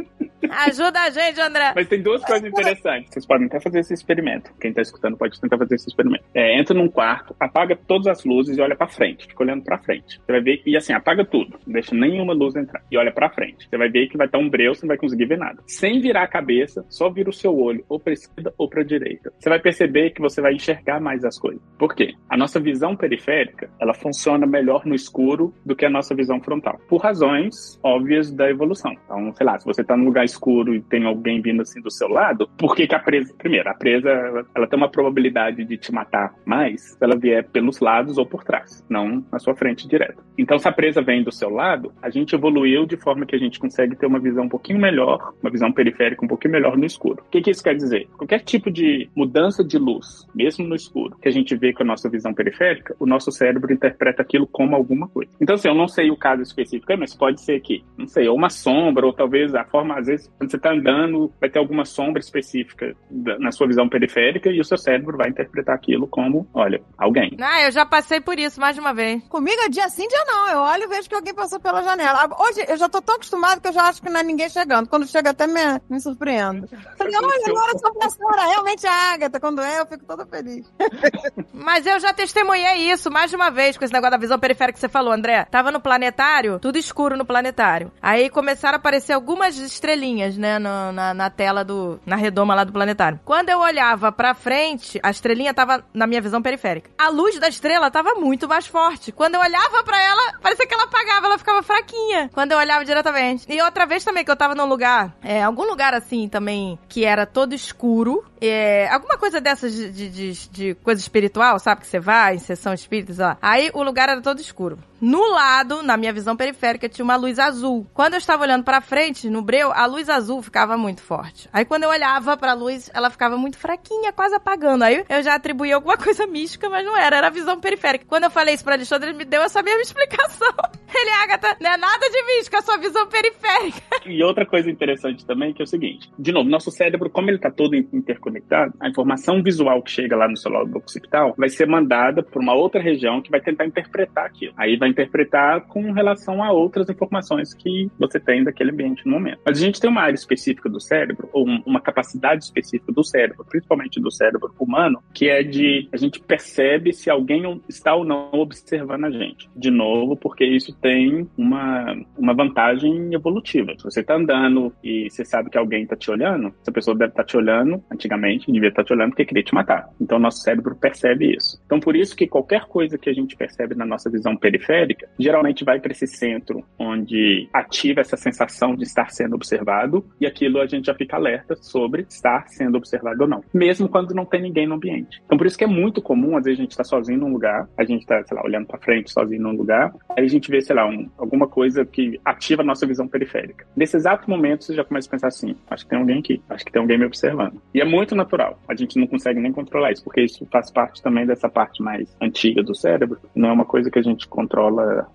Ajuda a gente, André. Mas tem duas coisas interessantes. Vocês podem até fazer esse experimento. Quem tá escutando pode tentar fazer esse experimento. É, entra num quarto, apaga todas as luzes e olha pra frente. Fica olhando pra frente. Você vai ver e assim, apaga tudo. Não deixa nenhuma luz entrar. E olha pra frente. Você vai ver que vai estar um breu, você não vai conseguir ver nada. Sem virar a cabeça, só vira o seu olho, ou pra esquerda ou pra direita. Você vai perceber que você vai enxergar mais as coisas. Por quê? A nossa visão periférica, ela funciona melhor no escuro do que a nossa visão frontal. Por razões óbvias da evolução. Então, sei lá, se você tá num lugar escuro e tem alguém vindo assim do seu lado, por que, que a presa. Primeiro, a presa ela, tem uma probabilidade de te matar mais se ela vier pelos lados ou por trás, não na sua frente direto. Então, se a presa vem do seu lado, a gente evoluiu de forma que a gente consegue ter uma visão um pouquinho melhor, uma visão periférica um pouquinho melhor no escuro. O que, que isso quer dizer? Qualquer tipo de mudança de luz, mesmo no escuro, que a gente vê com a nossa visão periférica, o nosso cérebro interpreta aquilo como alguma coisa. Então, assim, eu não sei o caso específico, mas pode ser que, não sei, ou uma sombra, ou talvez a forma, às vezes, quando você está andando, vai ter alguma sombra específica da- na sua visão periférica e o seu cérebro vai interpretar aquilo como, olha, alguém. Ah, eu já passei por isso mais de uma vez. Comigo é dia sim, dia não. Eu olho e vejo que alguém passou pela janela. Hoje eu já tô tão acostumado que eu já acho que não é ninguém chegando. Quando chega até me, me surpreendo. Falei, olha, agora a assombração era realmente a Agatha. Quando é, eu fico toda feliz. Mas eu já testemunhei isso mais de uma vez com esse negócio da visão periférica que você falou, André. Tava no planetário, tudo escuro no planetário. Aí começaram a aparecer algumas estrelinhas, né, no- na, na tela do. na redoma lá do planetário. Quando eu olhava pra frente, a estrelinha tava na minha visão periférica. A luz da estrela tava muito mais forte. Quando eu olhava pra ela, parecia que ela apagava, ela ficava fraquinha. Quando eu olhava diretamente. E outra vez também que eu tava num lugar, é, algum lugar assim também, que era todo escuro. É, alguma coisa dessas de, de, de- de coisa espiritual, sabe? Que você vai em sessão espírita, sei lá. Aí o lugar era todo escuro. No lado, na minha visão periférica, tinha uma luz azul. Quando eu estava olhando pra frente, no breu, a luz azul ficava muito forte. Aí quando eu olhava pra luz, ela ficava muito fraquinha, quase apagando. Aí eu já atribuí alguma coisa mística, mas não era, era a visão periférica. Quando eu falei isso pra Alexandre, ele me deu essa mesma explicação. Ele, Agatha, não é nada de mística, é só visão periférica. E outra coisa interessante também que é o seguinte: de novo, nosso cérebro, como ele está todo in- interconectado, a informação visual que chega lá no seu lobo occipital vai ser mandada para uma outra região que vai tentar interpretar aquilo. Aí vai interpretar com relação a outras informações que você tem daquele ambiente no momento. Mas a gente tem uma área específica do cérebro, ou um- uma capacidade específica do cérebro, principalmente do cérebro humano, que é de a gente percebe se alguém está ou não observando a gente. De novo, porque isso tem uma, uma vantagem evolutiva. Se você está andando e você sabe que alguém está te olhando, essa pessoa deve estar te olhando, antigamente, devia estar te olhando porque queria te matar. Então, nosso cérebro percebe isso. Então, por isso que qualquer coisa que a gente percebe na nossa visão periférica, geralmente vai para esse centro onde ativa essa sensação de estar sendo observado e aquilo a gente já fica alerta sobre estar sendo observado ou não, mesmo quando não tem ninguém no ambiente. Então, por isso que é muito comum, às vezes a gente está sozinho num lugar, a gente está, sei lá, olhando para frente sozinho num lugar, aí a gente vê, sei lá, um- alguma coisa que ativa a nossa visão periférica. Nesse exato momento, você já começa a pensar assim: acho que tem alguém aqui, acho que tem alguém me observando. E é muito natural, a gente não consegue nem controlar isso, porque isso faz parte também dessa parte mais antiga do cérebro, não é uma coisa que a gente controla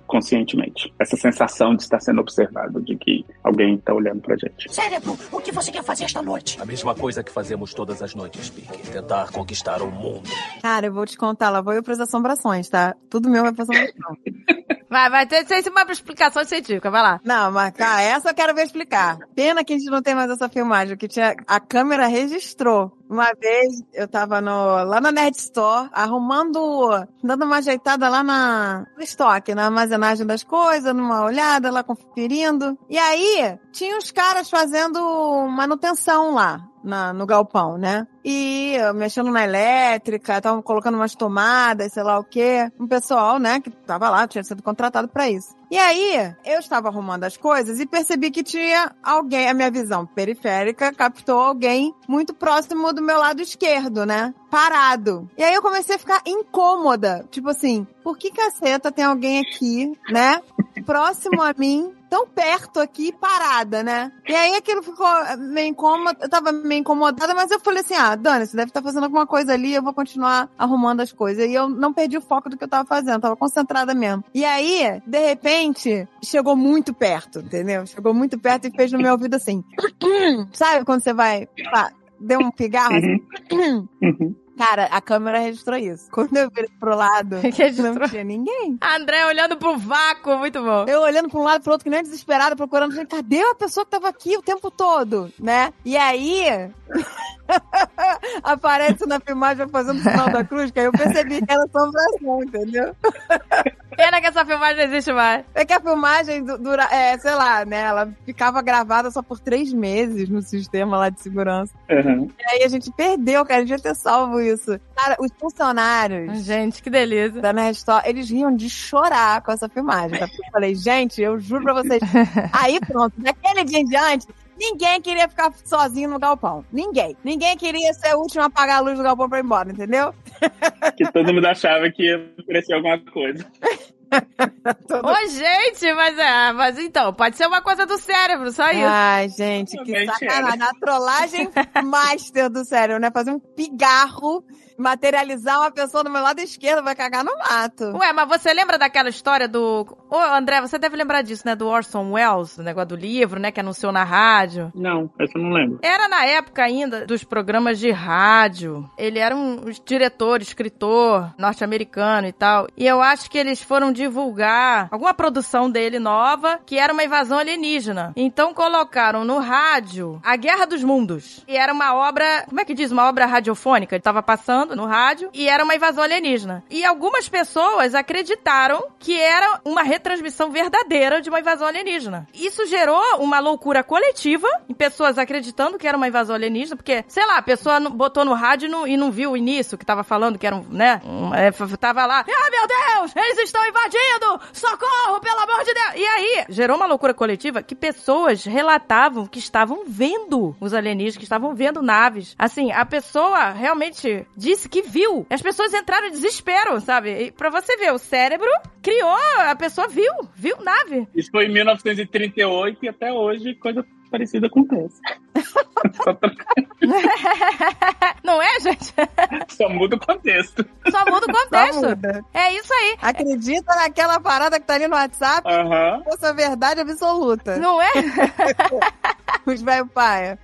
conscientemente. Essa sensação de estar sendo observado, de que alguém está olhando pra gente. Cérebro, o que você quer fazer esta noite? A mesma coisa que fazemos todas as noites, Pique. Tentar conquistar o mundo. Cara, eu vou te contar, lá vou eu pras assombrações, tá? Tudo meu vai pra assombração. Vai, vai ter tem uma explicação científica, vai lá. Não, mas, cara, essa eu quero ver explicar. Pena que a gente não tem mais essa filmagem, que tinha, a câmera registrou. Uma vez eu tava no, lá na Nerd Store, arrumando, dando uma ajeitada lá na, no estoque, na armazenagem das coisas, numa olhada lá, conferindo. E aí, tinha os caras fazendo manutenção lá. Na, no galpão, né? E eu mexendo na elétrica, estavam colocando umas tomadas, sei lá o quê. Um pessoal, né, que tava lá, tinha sido contratado pra isso. E aí, eu estava arrumando as coisas e percebi que tinha alguém, a minha visão periférica captou alguém muito próximo do meu lado esquerdo, né? Parado. E aí eu comecei a ficar incômoda. Tipo assim, por que caceta tem alguém aqui, né? Próximo a mim, tão perto aqui, parada, né? E aí aquilo ficou meio incômodo, eu tava meio incomodada, mas eu falei assim, ah, Dani, você deve estar fazendo alguma coisa ali, eu vou continuar arrumando as coisas. E eu não perdi o foco do que eu tava fazendo, tava concentrada mesmo. E aí, de repente, chegou muito perto, entendeu? Chegou muito perto e fez no meu ouvido assim. Sabe quando você vai, pá, deu um pigarro assim? Cara, a câmera registrou isso. Quando eu virei pro lado, não tinha ninguém. André olhando pro vácuo, muito bom. Eu olhando pra um lado e pro outro, que nem desesperada, procurando, cadê a pessoa que tava aqui o tempo todo, né? E aí, aparece na filmagem fazendo o sinal da cruz, que aí eu percebi que era assombração, entendeu? Pena que essa filmagem não existe mais. É que a filmagem du- dura, é, sei lá, né? Ela ficava gravada só por três meses no sistema lá de segurança. Uhum. E aí a gente perdeu, cara, a gente devia ter salvo isso. Cara, os funcionários Gente, que delícia. da Nerd Store, eles riam de chorar com essa filmagem. tá? Eu falei, gente, eu juro pra vocês. Aí pronto, daquele dia em diante, ninguém queria ficar sozinho no galpão. Ninguém. Ninguém queria ser o último a apagar a luz do galpão pra ir embora, entendeu? Que todo mundo achava que ia aparecer alguma coisa. Ô, gente, mas é, mas então, pode ser uma coisa do cérebro, só isso. Ai, gente, que sacanagem. A trollagem master do cérebro, né? Fazer um pigarro, materializar uma pessoa do meu lado esquerdo, vai cagar no mato. Ué, mas você lembra daquela história do. Ô, André, você deve lembrar disso, né? Do Orson Welles, o negócio do livro, né? Que anunciou na rádio. Não, essa eu não lembro. Era na época ainda dos programas de rádio. Ele era um diretor, escritor norte-americano e tal. E eu acho que eles foram divulgar alguma produção dele nova que era uma invasão alienígena. Então colocaram no rádio A Guerra dos Mundos. E era uma obra, como é que diz? Uma obra radiofônica. Ele tava passando no rádio e era uma invasão alienígena. E algumas pessoas acreditaram que era uma retransmissão verdadeira de uma invasão alienígena. Isso gerou uma loucura coletiva em pessoas acreditando que era uma invasão alienígena, porque, sei lá, a pessoa botou no rádio e não, viu o início que tava falando que era um, né? Um, é, tava lá, ah, meu Deus, eles estão invadindo! Socorro, pelo amor de Deus! E aí, gerou uma loucura coletiva que pessoas relatavam que estavam vendo os alienígenas, que estavam vendo naves. Assim, a pessoa realmente disse que viu. As pessoas entraram em desespero, sabe? E pra você ver, o cérebro criou, a pessoa viu, viu nave. Isso foi em 1938 e até hoje coisa parecida acontece. só, Não é, gente? só muda o contexto. Só muda o contexto. muda. É isso aí. Acredita naquela parada que tá ali no WhatsApp, Aham. fosse a verdade absoluta. Não é? Os velho paia.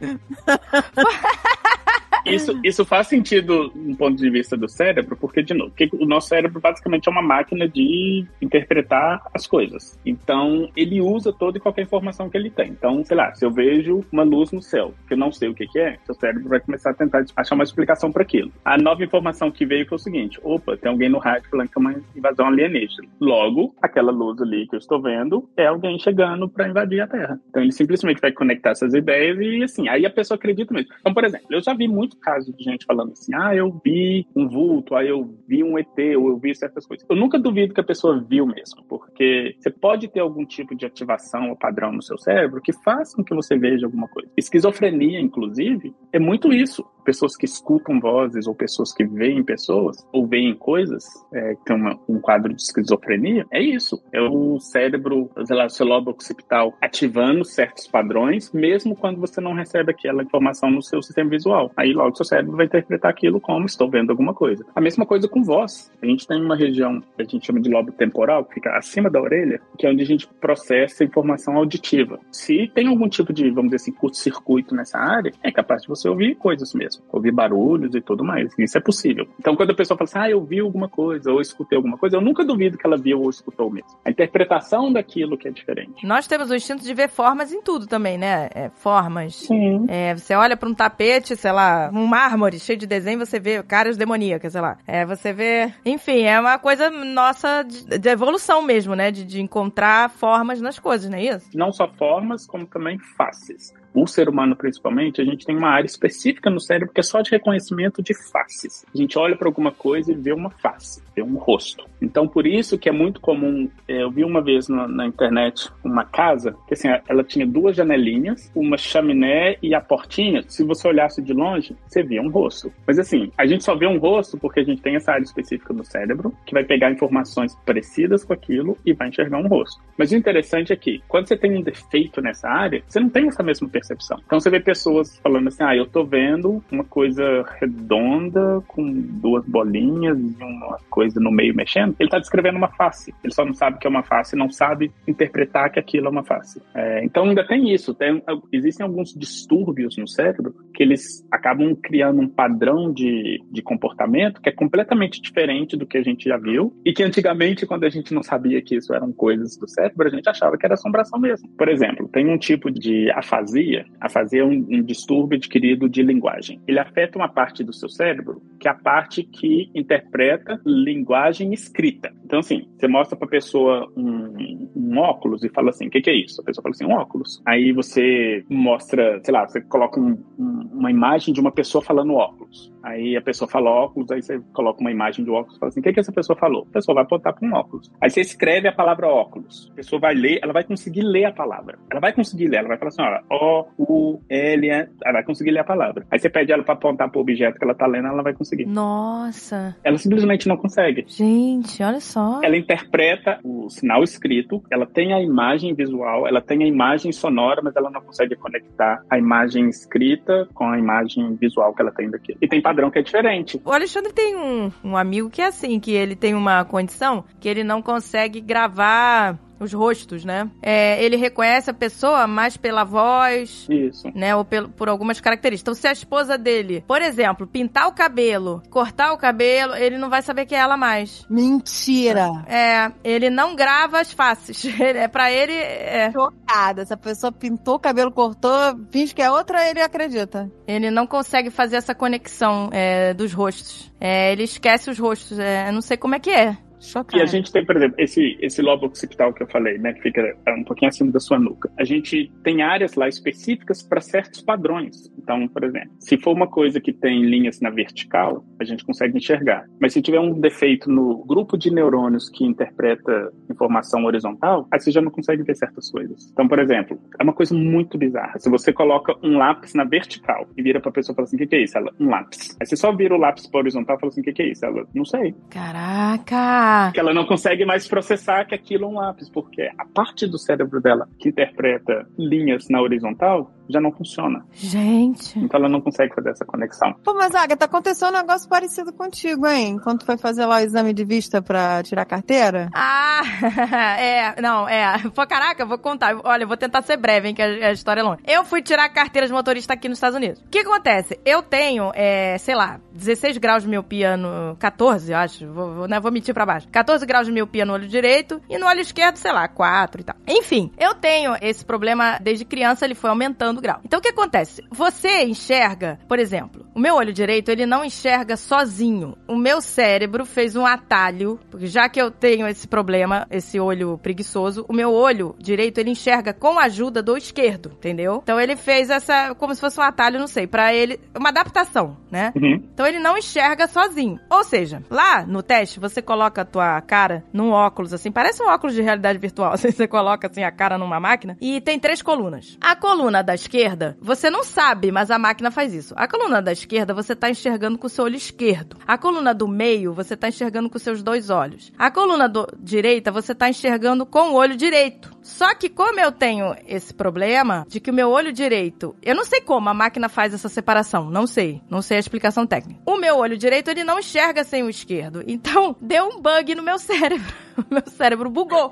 Isso, isso faz sentido do ponto de vista do cérebro, porque, de novo, o nosso cérebro basicamente é uma máquina de interpretar as coisas. Então, ele usa toda e qualquer informação que ele tem. Então, sei lá, se eu vejo uma luz no céu, que eu não sei o que, que é, seu cérebro vai começar a tentar achar uma explicação para aquilo. A nova informação que veio foi o seguinte: opa, tem alguém no rádio falando que é uma invasão alienígena. Logo, aquela luz ali que eu estou vendo é alguém chegando para invadir a Terra. Então, ele simplesmente vai conectar essas ideias e, assim, aí a pessoa acredita mesmo. Então, por exemplo, eu já vi muito caso de gente falando assim: ah, eu vi um vulto, aí eu vi um ET, ou eu vi certas coisas. Eu nunca duvido que a pessoa viu mesmo, porque você pode ter algum tipo de ativação ou padrão no seu cérebro que faz com que você veja alguma coisa. Esquizofrenia, inclusive, é muito isso. Pessoas que escutam vozes ou pessoas que veem pessoas ou veem coisas, é, tem uma- um quadro de esquizofrenia, é isso. É o cérebro, sei lá, o seu lobo occipital ativando certos padrões, mesmo quando você não recebe aquela informação no seu sistema visual. Aí logo seu cérebro vai interpretar aquilo como estou vendo alguma coisa. A mesma coisa com voz. A gente tem uma região que a gente chama de lobo temporal, que fica acima da orelha, que é onde a gente processa informação auditiva. Se tem algum tipo de, vamos dizer assim, curto-circuito nessa área, é capaz de você ouvir coisas mesmo, ouvir barulhos e tudo mais. Isso é possível. Então, quando a pessoa fala assim, ah, eu vi alguma coisa, ou escutei alguma coisa, eu nunca duvido que ela viu ou escutou mesmo. A interpretação daquilo que é diferente. Nós temos o instinto de ver formas em tudo também, né? É, formas. Sim. É, você olha pra um tapete, sei lá, um mármore cheio de desenho, você vê caras demoníacas, sei lá. É, você vê. Enfim, é uma coisa nossa de, de evolução mesmo, né? De, de encontrar formas nas coisas, não é isso? Não só formas, como também faces. O ser humano principalmente, a gente tem uma área específica no cérebro que é só de reconhecimento de faces. A gente olha para alguma coisa e vê uma face, vê um rosto. Então, por isso que é muito comum. é, Eu vi uma vez na, na internet uma casa que assim, ela tinha duas janelinhas, uma chaminé e a portinha. Se você olhasse de longe, você via um rosto. Mas assim, a gente só vê um rosto porque a gente tem essa área específica no cérebro que vai pegar informações parecidas com aquilo e vai enxergar um rosto. Mas o interessante é que quando você tem um defeito nessa área, você não tem essa mesma percepção. Então você vê pessoas falando assim: ah, eu tô vendo uma coisa redonda com duas bolinhas e uma coisa no meio mexendo. Ele tá descrevendo uma face. Ele só não sabe que é uma face, não sabe interpretar que aquilo é uma face. É, então ainda tem isso. Tem, existem alguns distúrbios no cérebro que eles acabam criando um padrão de, de comportamento que é completamente diferente do que a gente já viu e que antigamente, quando a gente não sabia que isso eram coisas do cérebro, a gente achava que era assombração mesmo. Por exemplo, tem um tipo de afasia. Afasia é um, um distúrbio adquirido de linguagem. Ele afeta uma parte do seu cérebro que é a parte que interpreta linguagem escrita. Então, assim, você mostra pra pessoa um, um óculos e fala assim: o que, que é isso? A pessoa fala assim: um óculos. Aí você mostra, sei lá, você coloca um- um- uma imagem de uma pessoa falando óculos. Aí a pessoa fala óculos, aí você coloca uma imagem do óculos e fala assim: o que, que essa pessoa falou? A pessoa vai apontar para um óculos. Aí você escreve a palavra óculos. A pessoa vai ler, ela vai conseguir ler a palavra. Ela vai conseguir ler, ela vai falar assim: ó, O, U, L, ela vai conseguir ler a palavra. Aí você pede ela para apontar para o objeto que ela tá lendo, ela vai conseguir. Nossa. Ela simplesmente não consegue. Gente, olha só. Ela interpreta o sinal escrito, ela tem a imagem visual, ela tem a imagem sonora, mas ela não consegue conectar a imagem escrita com a imagem visual que ela tem daqui. E tem padrão que é diferente. O Alexandre tem um, um amigo que é assim, que ele tem uma condição que ele não consegue gravar os rostos, né? É, ele reconhece a pessoa mais pela voz, Isso. né? Ou pelo- por algumas características. Então, se a esposa dele, por exemplo, pintar o cabelo, cortar o cabelo, ele não vai saber que é ela mais. Mentira. É, ele não grava as faces. Ele- é para ele é, Chocada. Essa pessoa pintou o cabelo, cortou, finge que é outra, ele acredita. ele não consegue fazer essa conexão é, dos rostos. É, ele esquece os rostos. É, não sei como é que é. Chocada. E a gente tem, por exemplo, esse, esse lobo occipital que eu falei, né, que fica um pouquinho acima da sua nuca. A gente tem áreas lá específicas para certos padrões. Então, por exemplo, se for uma coisa que tem linhas na vertical, a gente consegue enxergar. Mas se tiver um defeito no grupo de neurônios que interpreta informação horizontal, aí você já não consegue ver certas coisas. Então, por exemplo, é uma coisa muito bizarra. Se você coloca um lápis na vertical e vira pra pessoa e fala assim, o que, que é isso? Ela, um lápis. Aí você só vira o lápis pra horizontal e fala assim, o que, que é isso? Ela, não sei. Caraca! Que ela não consegue mais processar que aquilo é um lápis, porque a parte do cérebro dela que interpreta linhas na horizontal já não funciona. Gente. Então ela não consegue fazer essa conexão. Pô, mas Agatha, aconteceu um negócio parecido contigo, hein? Quando tu foi fazer lá o exame de vista pra tirar a carteira? Ah, é, não, é. Pô, caraca, eu vou contar. Olha, eu vou tentar ser breve, hein, que a, a história é longa. Eu fui tirar a carteira de motorista aqui nos Estados Unidos. O que acontece? Eu tenho, é, sei lá, 16 graus de miopia no... 14, eu acho. Vou, vou, né, vou mentir pra baixo. 14 graus de miopia no olho direito e no olho esquerdo, sei lá, 4 e tal. Enfim, eu tenho esse problema desde criança, ele foi aumentando o grau. Então, o que acontece? Você enxerga, por exemplo, o meu olho direito, ele não enxerga sozinho. O meu cérebro fez um atalho, porque já que eu tenho esse problema, esse olho preguiçoso, o meu olho direito, ele enxerga com a ajuda do esquerdo, entendeu? Então, ele fez essa, como se fosse um atalho, não sei, pra ele, uma adaptação, né? Uhum. Então ele não enxerga sozinho. Ou seja, lá no teste, você coloca a tua cara num óculos assim, parece um óculos de realidade virtual. Assim, você coloca assim a cara numa máquina e tem três colunas. A coluna da esquerda, você não sabe, mas a máquina faz isso. A coluna da esquerda, você tá enxergando com o seu olho esquerdo. A coluna do meio, você tá enxergando com seus dois olhos. A coluna do direita, você tá enxergando com o olho direito. Só que como eu tenho esse problema de que o meu olho direito, eu não sei como a máquina faz essa separação, não sei, não sei a explicação técnica. O meu olho direito ele não enxerga sem o esquerdo, então deu um bug no meu cérebro. Meu cérebro bugou.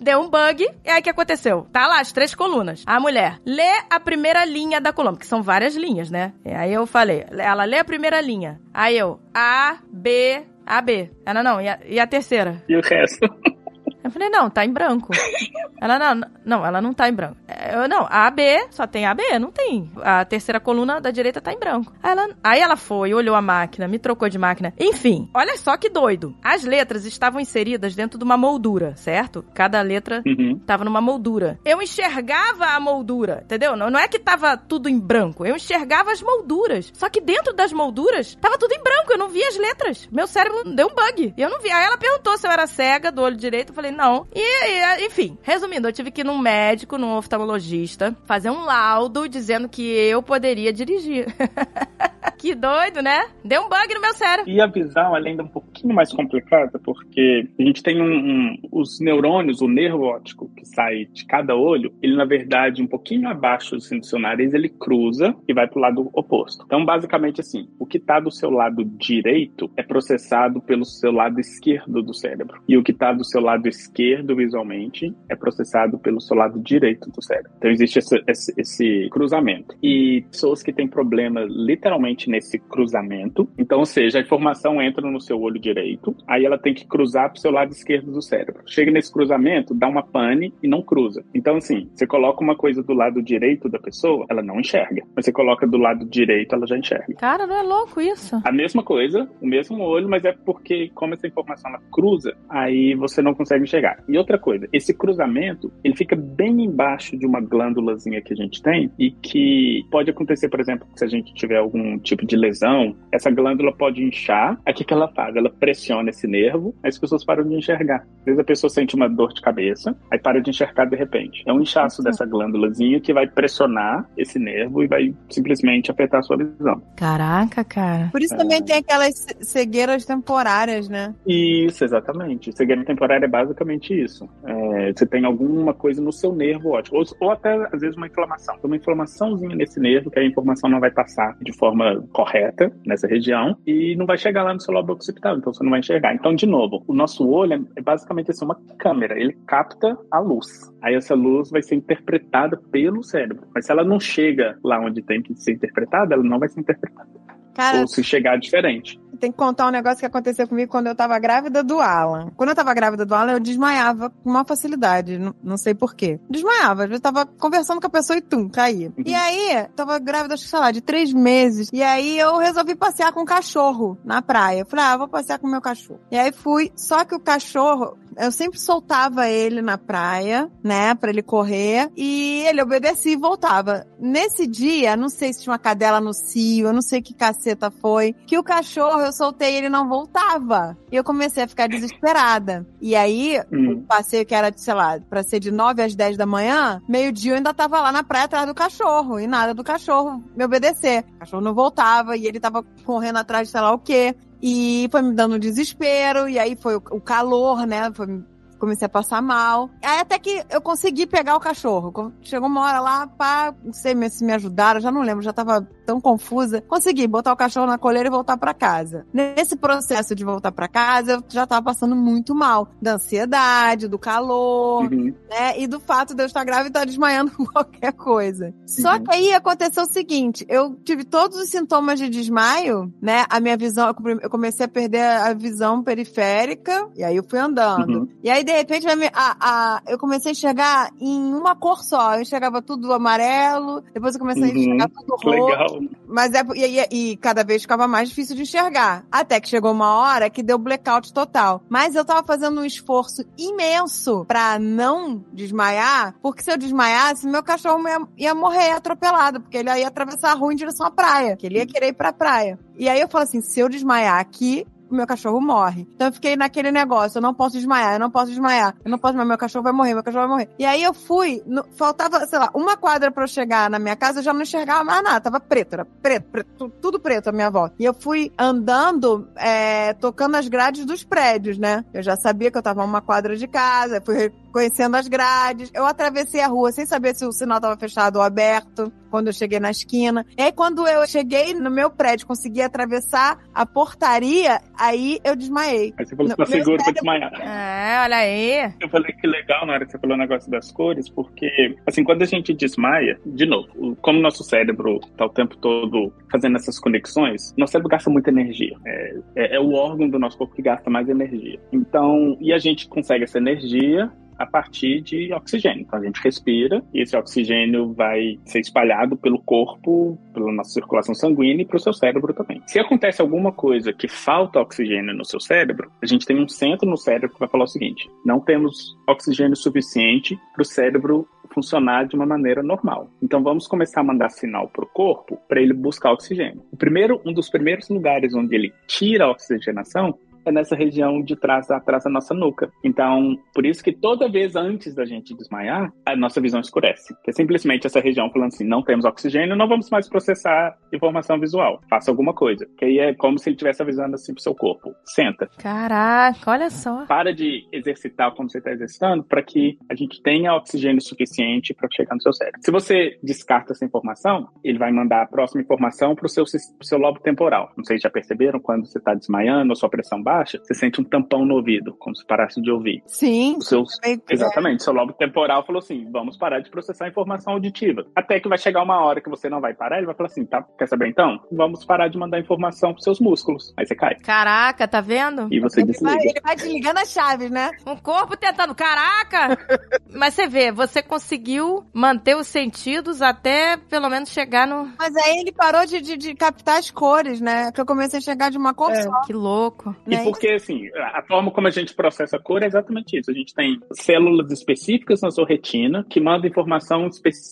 Deu um bug, e aí o que aconteceu? Tá lá as três colunas. A mulher lê a primeira linha da coluna, que são várias linhas, né? E aí eu falei, ela lê a primeira linha. Aí eu, A, B, A, B. Ela não, e a, e a terceira? E o resto? Eu falei, não, tá em branco. ela, não, não, ela não tá em branco. Eu, não, A, B, só tem A, B, não tem. A terceira coluna da direita tá em branco. Aí ela, aí ela foi, olhou a máquina, me trocou de máquina. Enfim, olha só que doido. As letras estavam inseridas dentro de uma moldura, certo? Cada letra Uhum. tava numa moldura. Eu enxergava a moldura, entendeu? Não, não é que tava tudo em branco, eu enxergava as molduras. Só que dentro das molduras tava tudo em branco, eu não via as letras. Meu cérebro deu um bug. E eu não vi. Aí ela perguntou se eu era cega do olho direito, eu falei não. E, e, enfim, resumindo, eu tive que ir num médico, num oftalmologista, fazer um laudo dizendo que eu poderia dirigir. que doido, né? Deu um bug no meu cérebro. E a visão ela ainda é um pouquinho mais complicada, porque a gente tem um, um- os neurônios, o nervo óptico que sai de cada olho, ele na verdade um pouquinho abaixo assim, do seu nariz, ele cruza e vai para o lado oposto. Então, basicamente assim, o que está do seu lado direito é processado pelo seu lado esquerdo do cérebro. E o que está do seu lado visualmente é processado pelo seu lado direito do cérebro. Então existe esse, esse- esse cruzamento. E pessoas que têm problema literalmente nesse cruzamento, então, ou seja, a informação entra no seu olho direito, aí ela tem que cruzar para o seu lado esquerdo do cérebro. Chega nesse cruzamento, dá uma pane e não cruza. Então, assim, você coloca uma coisa do lado direito da pessoa, ela não enxerga. Mas você coloca do lado direito, ela já enxerga. Cara, não é louco isso? A mesma coisa, o mesmo olho, mas é porque, como essa informação ela cruza, aí você não consegue enxergar. E outra coisa, esse cruzamento, ele fica bem embaixo de uma glândulazinha que a gente tem e que pode acontecer, por exemplo, se a gente tiver algum tipo de lesão, essa glândula pode inchar. Aí o que, que ela faz? Ela pressiona esse nervo, aí as pessoas param de enxergar. Às vezes a pessoa sente uma dor de cabeça, aí para de enxergar de repente. É um inchaço dessa glândulazinha que vai pressionar esse nervo e vai simplesmente afetar a sua visão. Caraca, cara. Por isso também tem aquelas ce- cegueiras temporárias, né? Isso, exatamente. Cegueira temporária é basicamente isso. É, você tem alguma coisa no seu nervo óptico, ou, ou até às vezes uma inflamação. Tem uma inflamaçãozinha nesse nervo que a informação não vai passar de forma correta nessa região e não vai chegar lá no seu lobo occipital, então você não vai enxergar. Então, de novo, o nosso olho é- é basicamente assim, uma câmera, ele capta a luz. Aí essa luz vai ser interpretada pelo cérebro. Mas se ela não chega lá onde tem que ser interpretada, ela não vai ser interpretada. Cara, Ou se chegar diferente. Tem que contar um negócio que aconteceu comigo quando eu tava grávida do Alan. Quando eu tava grávida do Alan, eu desmaiava com uma facilidade. Não, não sei porquê. Desmaiava. Eu tava conversando com a pessoa e tum, caía. Uhum. E aí, tava grávida, acho que, sei lá, de três meses. E aí eu resolvi passear com o cachorro na praia. Eu falei, ah, vou passear com o meu cachorro. E aí fui, só que o cachorro, eu sempre soltava ele na praia, né, pra ele correr. E ele obedecia e voltava. Nesse dia, não sei se tinha uma cadela no cio, eu não sei que caceta foi, que o cachorro, eu soltei ele não voltava. E eu comecei a ficar desesperada. E aí, Hum. o passeio que era, sei lá, pra ser de 9 às 10 da manhã, meio-dia eu ainda tava lá na praia atrás do cachorro. E nada do cachorro me obedecer. O cachorro não voltava e ele tava correndo atrás de sei lá o quê. E foi me dando desespero, e aí foi o, calor, né? Foi, comecei a passar mal. Aí até que eu consegui pegar o cachorro. Chegou uma hora lá, pá, não sei me- se me ajudaram, já não lembro, já tava tão confusa. Consegui botar o cachorro na coleira e voltar pra casa. Nesse processo de voltar pra casa, eu já tava passando muito mal. Da ansiedade, do calor, Uhum. né? E do fato de eu estar grávida e estar desmaiando com qualquer coisa. Só Uhum. que aí aconteceu o seguinte: eu tive todos os sintomas de desmaio, né? A minha visão, eu comecei a perder a visão periférica, e aí eu fui andando. Uhum. E aí, de repente, a a- a- eu comecei a enxergar em uma cor só. Eu enxergava tudo amarelo, depois eu comecei a Uhum. enxergar tudo roxo. Mas é, e, e- cada vez ficava mais difícil de enxergar. Até que chegou uma hora que deu blackout total. Mas eu tava fazendo um esforço imenso pra não desmaiar, porque se eu desmaiasse, meu cachorro ia, ia morrer atropelado, porque ele ia atravessar a rua em direção à praia, que ele ia querer ir pra praia. E aí eu falo assim, se eu desmaiar aqui, meu cachorro morre. Então eu fiquei naquele negócio, eu não posso desmaiar, eu não posso desmaiar, eu não posso desmaiar, meu cachorro vai morrer, meu cachorro vai morrer. E aí eu fui, no- faltava, sei lá, uma quadra pra eu chegar na minha casa, eu já não enxergava mais nada, tava preto, era preto, preto tu- tudo preto à minha volta. E eu fui andando, é, tocando as grades dos prédios, né? Eu já sabia que eu tava a uma quadra de casa, fui conhecendo as grades. Eu atravessei a rua sem saber se o sinal estava fechado ou aberto quando eu cheguei na esquina. E aí, quando eu cheguei no meu prédio, consegui atravessar a portaria, aí eu desmaiei. Aí você falou que tá seguro pra desmaiar. É, olha aí. Eu falei que legal na hora que você falou o negócio das cores, porque, assim, quando a gente desmaia, de novo, o- como nosso cérebro tá o tempo todo fazendo essas conexões, nosso cérebro gasta muita energia. É, é- é o órgão do nosso corpo que gasta mais energia. Então, e a gente consegue essa energia a partir de oxigênio. Então a gente respira e esse oxigênio vai ser espalhado pelo corpo, pela nossa circulação sanguínea e para o seu cérebro também. Se acontece alguma coisa que falta oxigênio no seu cérebro, a gente tem um centro no cérebro que vai falar o seguinte: não temos oxigênio suficiente para o cérebro funcionar de uma maneira normal. Então vamos começar a mandar sinal para o corpo para ele buscar oxigênio. O primeiro, um dos primeiros lugares onde ele tira a oxigenação é nessa região de trás, atrás da nossa nuca. Então, por isso que toda vez antes da gente desmaiar, a nossa visão escurece. Que é simplesmente essa região falando assim, não temos oxigênio, não vamos mais processar informação visual. Faça alguma coisa. Que aí é como se ele estivesse avisando assim pro seu corpo. Senta. Caraca, olha só. Para de exercitar como você está exercitando para que a gente tenha oxigênio suficiente para chegar no seu cérebro. Se você descarta essa informação, ele vai mandar a próxima informação para o seu, pro seu lobo temporal. Não sei se já perceberam, quando você está desmaiando ou sua pressão baixa, você sente um tampão no ouvido, como se parasse de ouvir. Sim. Os seus que- Exatamente, seu lobo temporal falou assim: vamos parar de processar informação auditiva. Até que vai chegar uma hora que você não vai parar, ele vai falar assim: tá, quer saber então? Vamos parar de mandar informação pros seus músculos. Aí você cai. Caraca, tá vendo? E você Ele vai, desliga. ele vai desligando as chaves, né? Um corpo tentando. Caraca! Mas você vê, você conseguiu manter os sentidos até pelo menos chegar no. Mas aí ele parou de, de, de captar as cores, né? Que eu comecei a enxergar de uma cor É. só. Que louco. E Porque, assim, a forma como a gente processa a cor é exatamente isso. A gente tem células específicas na sua retina que mandam informação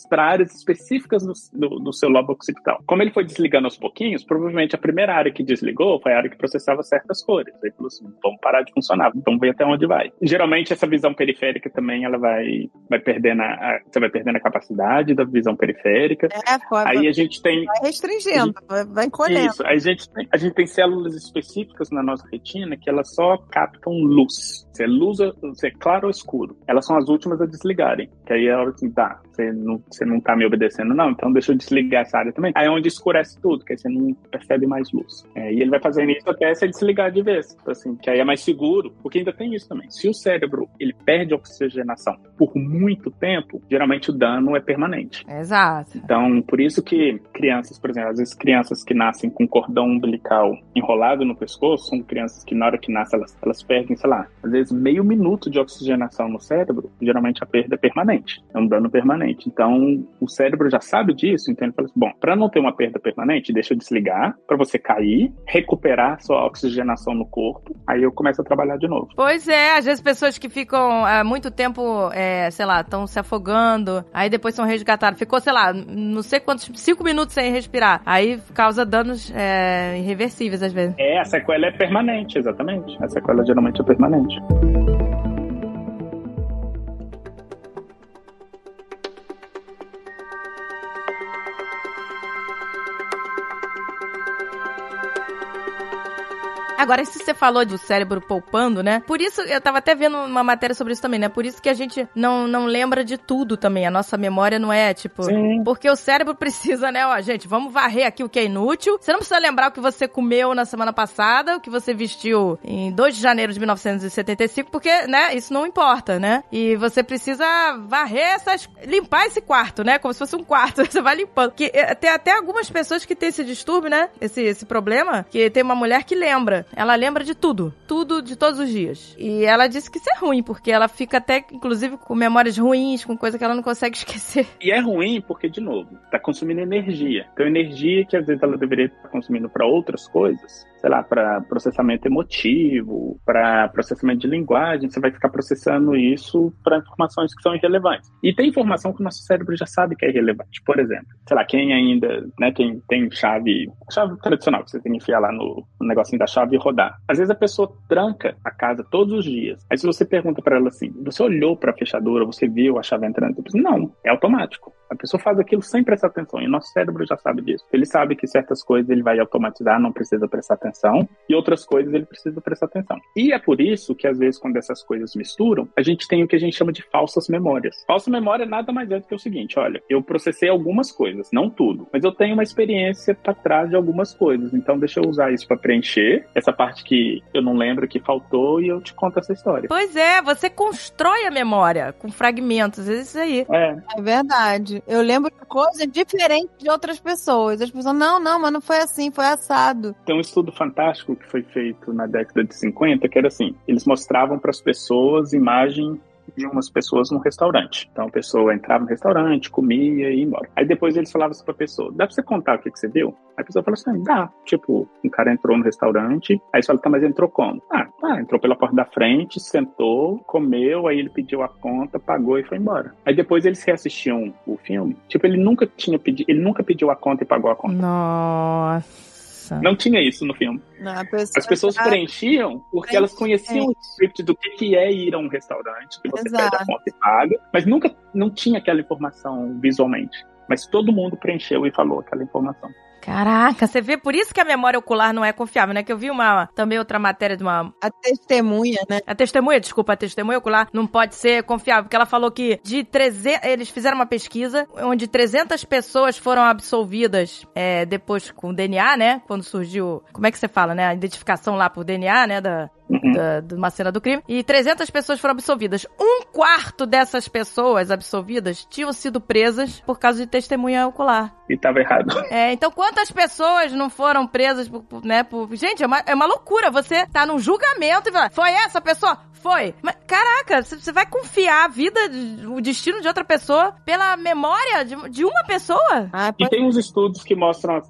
para áreas específicas do, do- do seu lobo occipital. Como ele foi desligando aos pouquinhos, provavelmente a primeira área que desligou foi a área que processava certas cores. Aí falou assim, vamos parar de funcionar, vamos ver até onde vai. Geralmente essa visão periférica também, ela vai, vai perdendo a, a- você vai perdendo a capacidade da visão periférica. É, pô, Aí a gente tem vai restringindo, vai, vai encolhendo. isso. A gente, tem, a gente tem células específicas na nossa retina que elas só captam luz. Se é luz, se é claro ou escuro. Elas são as últimas a desligarem. Que aí é a hora assim, tá, você não, você não tá me obedecendo, não, então deixa eu desligar essa área também. Aí é onde escurece tudo, que aí você não percebe mais luz. É, e ele vai fazendo isso até você desligar de vez. Assim, que aí é mais seguro, porque ainda tem isso também. Se o cérebro ele perde oxigenação por muito tempo, geralmente o dano é permanente. Exato. Então, por isso que crianças, por exemplo, às vezes crianças que nascem com cordão umbilical enrolado no pescoço, são crianças que na hora que nascem elas, elas perdem, sei lá, às vezes meio minuto de oxigenação no cérebro, geralmente a perda é permanente, é um dano permanente. Então, o cérebro já sabe disso, então ele fala assim, bom, para não ter uma perda permanente, deixa eu desligar, para você cair, recuperar sua oxigenação no corpo, aí eu começo a trabalhar de novo. Pois é, às vezes pessoas que ficam há muito tempo, é, sei lá, estão se afogando, aí depois são resgatados. Ficou, sei lá, não sei quantos, cinco minutos sem respirar. Aí causa danos é, irreversíveis às vezes. É, a sequela é permanente, exatamente. A sequela geralmente é permanente. Agora, se você falou do cérebro poupando, né? Por isso, eu tava até vendo uma matéria sobre isso também, né? Por isso que a gente não, não lembra de tudo também. A nossa memória não é, tipo... Sim. Porque o cérebro precisa, né? Ó, gente, vamos varrer aqui o que é inútil. Você não precisa lembrar o que você comeu na semana passada, o que você vestiu em 2 de janeiro de 1975, porque, né? Isso não importa, né? E você precisa varrer essas... Limpar esse quarto, né? Como se fosse um quarto. Você vai limpando. Que, é, tem até algumas pessoas que têm esse distúrbio, né? Esse, esse problema. Que tem uma mulher que lembra. Ela lembra de tudo. Tudo de todos os dias. E ela disse que isso é ruim, porque ela fica até, inclusive, com memórias ruins, com coisa que ela não consegue esquecer. E é ruim porque, de novo, tá consumindo energia. Então, energia que às vezes ela deveria estar consumindo para outras coisas, sei lá, para processamento emotivo, para processamento de linguagem, você vai ficar processando isso para informações que são irrelevantes. E tem informação que o nosso cérebro já sabe que é irrelevante. Por exemplo, sei lá, quem ainda, né, quem tem chave, chave tradicional que você tem que enfiar lá no, no negocinho da chave e rodar. Às vezes a pessoa tranca a casa todos os dias. Aí se você pergunta para ela assim, você olhou para a fechadura, você viu a chave entrando? Não, é automático. A pessoa faz aquilo sem prestar atenção e o nosso cérebro já sabe disso. Ele sabe que certas coisas ele vai automatizar, não precisa prestar atenção. Atenção e outras coisas ele precisa prestar atenção. E é por isso que, às vezes, quando essas coisas misturam, a gente tem o que a gente chama de falsas memórias. Falsa memória nada mais é do que o seguinte: olha, eu processei algumas coisas, não tudo, mas eu tenho uma experiência para trás de algumas coisas, então deixa eu usar isso para preencher essa parte que eu não lembro que faltou e eu te conto essa história. Pois é, você constrói a memória com fragmentos, é isso aí. É, É verdade. Eu lembro de coisas diferentes de outras pessoas. As pessoas, não, não, mas não foi assim, foi assado. Tem um estudo fantástico que foi feito na década de 50, que era assim: eles mostravam para as pessoas imagem de umas pessoas num restaurante. Então a pessoa entrava no restaurante, comia e ia embora. Aí depois eles falavam assim pra pessoa: dá pra você contar o que, que você viu? Aí a pessoa falou assim: dá. Tipo, um cara entrou no restaurante, aí você fala: tá, mas entrou como? Ah, tá, entrou pela porta da frente, sentou, comeu, aí ele pediu a conta, pagou e foi embora. Aí depois eles reassistiam o filme. Tipo, ele nunca tinha pedido, ele nunca pediu a conta e pagou a conta. Nossa. Não tinha isso no filme. Não, pessoa As pessoas já- preenchiam porque elas conheciam o script do que, que é ir a um restaurante, que você Exato. pede a conta e paga, mas nunca não tinha aquela informação visualmente. Mas todo mundo preencheu e falou aquela informação. Caraca, você vê por isso que a memória ocular não é confiável, né? Que eu vi uma também outra matéria de uma A testemunha, né? a testemunha, desculpa, a testemunha ocular não pode ser confiável, porque ela falou que de 300, eles fizeram uma pesquisa onde 300 pessoas foram absolvidas é, depois com DNA, né? Quando surgiu, como é que você fala, né? A identificação lá por DNA, né? Da, Uhum. da, de uma cena do crime. E 300 pessoas foram absolvidas. Um quarto dessas pessoas absolvidas tinham sido presas por causa de testemunha ocular. E tava errado. É, então quantas pessoas não foram presas por, por, né, por... Gente, é uma, é uma loucura. Você tá num julgamento e fala, foi essa pessoa? Foi. Mas, caraca, você vai confiar a vida, o destino de outra pessoa pela memória de, de uma pessoa? Ah, E tem uns estudos que mostram,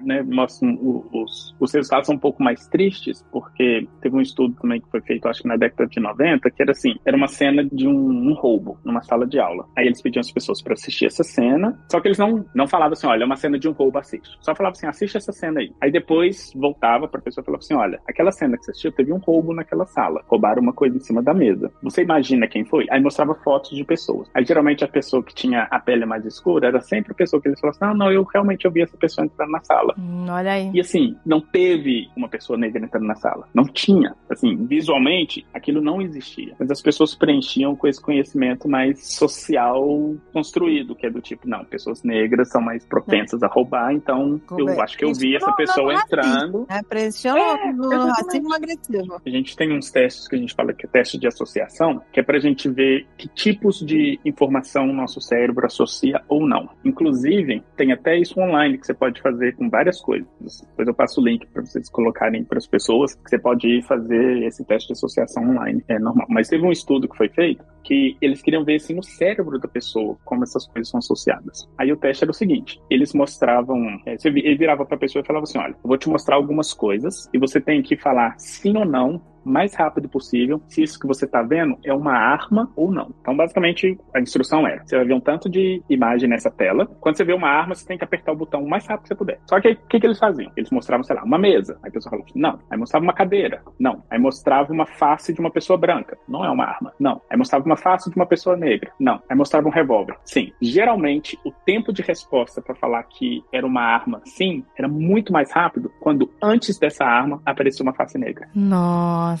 né, mostram os, os resultados são um pouco mais tristes, porque teve um estudo também que foi feito, acho que na década de 90, que era assim, era uma cena de um, um roubo numa sala de aula. Aí eles pediam as pessoas para assistir essa cena, só que eles não, não falavam assim, olha, é uma cena de um roubo, assiste. Só falavam assim, assiste essa cena aí. Aí depois voltava pra pessoa e falava assim, olha, aquela cena que você assistiu, teve um roubo naquela sala. Roubaram uma coisa em cima da mesa. Você imagina quem foi? Aí mostrava fotos de pessoas. Aí geralmente a pessoa que tinha a pele mais escura era sempre a pessoa que eles falavam assim, não, não, eu realmente eu vi essa pessoa entrando na sala. Hum, olha aí. E assim, não teve uma pessoa negra entrando na sala. Não tinha. Assim, visualmente, aquilo não existia. Mas as pessoas preenchiam com esse conhecimento mais social construído, que é do tipo, não, pessoas negras são mais propensas a roubar, então eu Roubar. acho que eu vi essa pessoa é assim. entrando. né? Pressiona É, no racismo agressivo. A gente tem uns testes que a gente fala que é teste de associação, que é pra gente ver que tipos de informação o nosso cérebro associa ou não. Inclusive, tem até isso online que você pode fazer com várias coisas. Depois eu passo o link para vocês colocarem para as pessoas, que você pode ir fazer esse teste de associação online. É normal. Mas teve um estudo que foi feito que eles queriam ver assim no cérebro da pessoa como essas coisas são associadas. Aí o teste era o seguinte: eles mostravam, é, ele virava para a pessoa e falava assim: olha, eu vou te mostrar algumas coisas e você tem que falar sim ou não mais rápido possível se isso que você está vendo é uma arma ou não. Então, basicamente, a instrução era: você vai ver um tanto de imagem nessa tela. Quando você vê uma arma, você tem que apertar o botão o mais rápido que você puder. Só que o que, que eles faziam? Eles mostravam, sei lá, uma mesa. Aí a pessoa falou: não. Aí mostrava uma cadeira. Não. Aí mostrava uma face de uma pessoa branca. Não é uma arma. Não. Aí mostrava uma face de uma pessoa negra. Não. Aí mostrava um revólver. Sim. Geralmente, o tempo de resposta para falar que era uma arma, sim, era muito mais rápido quando antes dessa arma aparecia uma face negra. Nossa.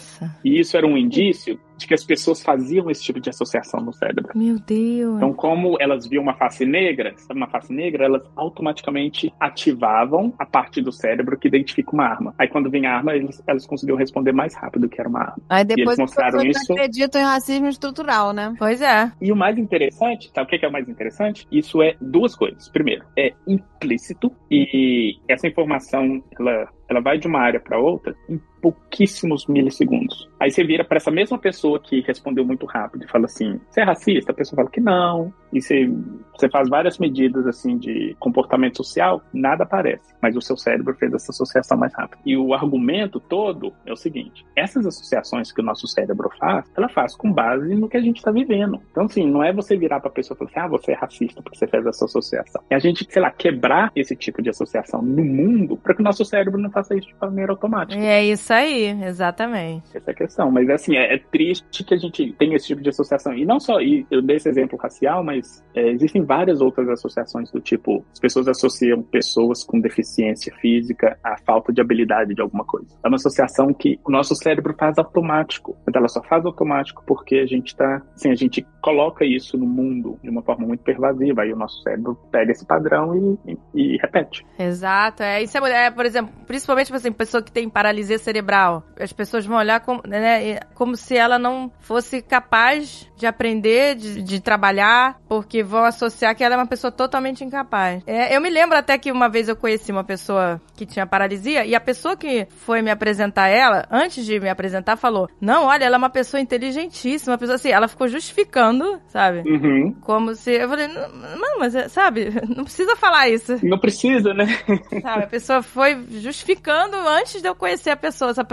E isso era um indício de que as pessoas faziam esse tipo de associação no cérebro. Meu Deus. Então, como elas viam uma face negra, sabe, uma face negra, elas automaticamente ativavam a parte do cérebro que identifica uma arma. Aí, quando vinha a arma, eles, elas conseguiam responder mais rápido que era uma arma. Aí depois eles mostraram as pessoas isso. acreditam em racismo estrutural, né? Pois é. E o mais interessante, sabe o que que é o mais interessante? Isso é duas coisas. Primeiro, é implícito e essa informação ela, ela vai de uma área para outra em pouquíssimos milissegundos. Aí você vira para essa mesma pessoa que respondeu muito rápido e fala assim: "Você é racista?" A pessoa fala que não. E você, você faz várias medidas assim de comportamento social, nada aparece, mas o seu cérebro fez essa associação mais rápido. E o argumento todo é o seguinte: essas associações que o nosso cérebro faz, ela faz com base no que a gente está vivendo. Então, assim, não é você virar para a pessoa e falar assim: ah, você é racista porque você fez essa associação. É a gente, sei lá, quebrar esse tipo de associação no mundo para que o nosso cérebro não faça isso de maneira automática. É isso aí, exatamente. Essa é a questão. Mas, assim, é, é triste que a gente tenha esse tipo de associação. E não só, e eu dei esse exemplo racial, mas mas é, existem várias outras associações do tipo, as pessoas associam pessoas com deficiência física à falta de habilidade de alguma coisa. É uma associação que o nosso cérebro faz automático. Então, ela só faz automático porque a gente tá, assim, a gente coloca isso no mundo de uma forma muito pervasiva. Aí o nosso cérebro pega esse padrão e, e, e repete. Exato. É, isso é, é, por exemplo, principalmente assim, pessoa que tem paralisia cerebral. As pessoas vão olhar como, né, como se ela não fosse capaz de aprender, de, de trabalhar, porque vão associar que ela é uma pessoa totalmente incapaz. É, eu me lembro até que uma vez eu conheci uma pessoa que tinha paralisia e a pessoa que foi me apresentar ela, antes de me apresentar, falou: Não, olha, ela é uma pessoa inteligentíssima, uma pessoa assim, ela ficou justificando, sabe? Uhum. Como se. Eu falei, não, mas é, sabe, não precisa falar isso. Não precisa, né? Sabe, a pessoa foi justificando antes de eu conhecer a pessoa. Sabe?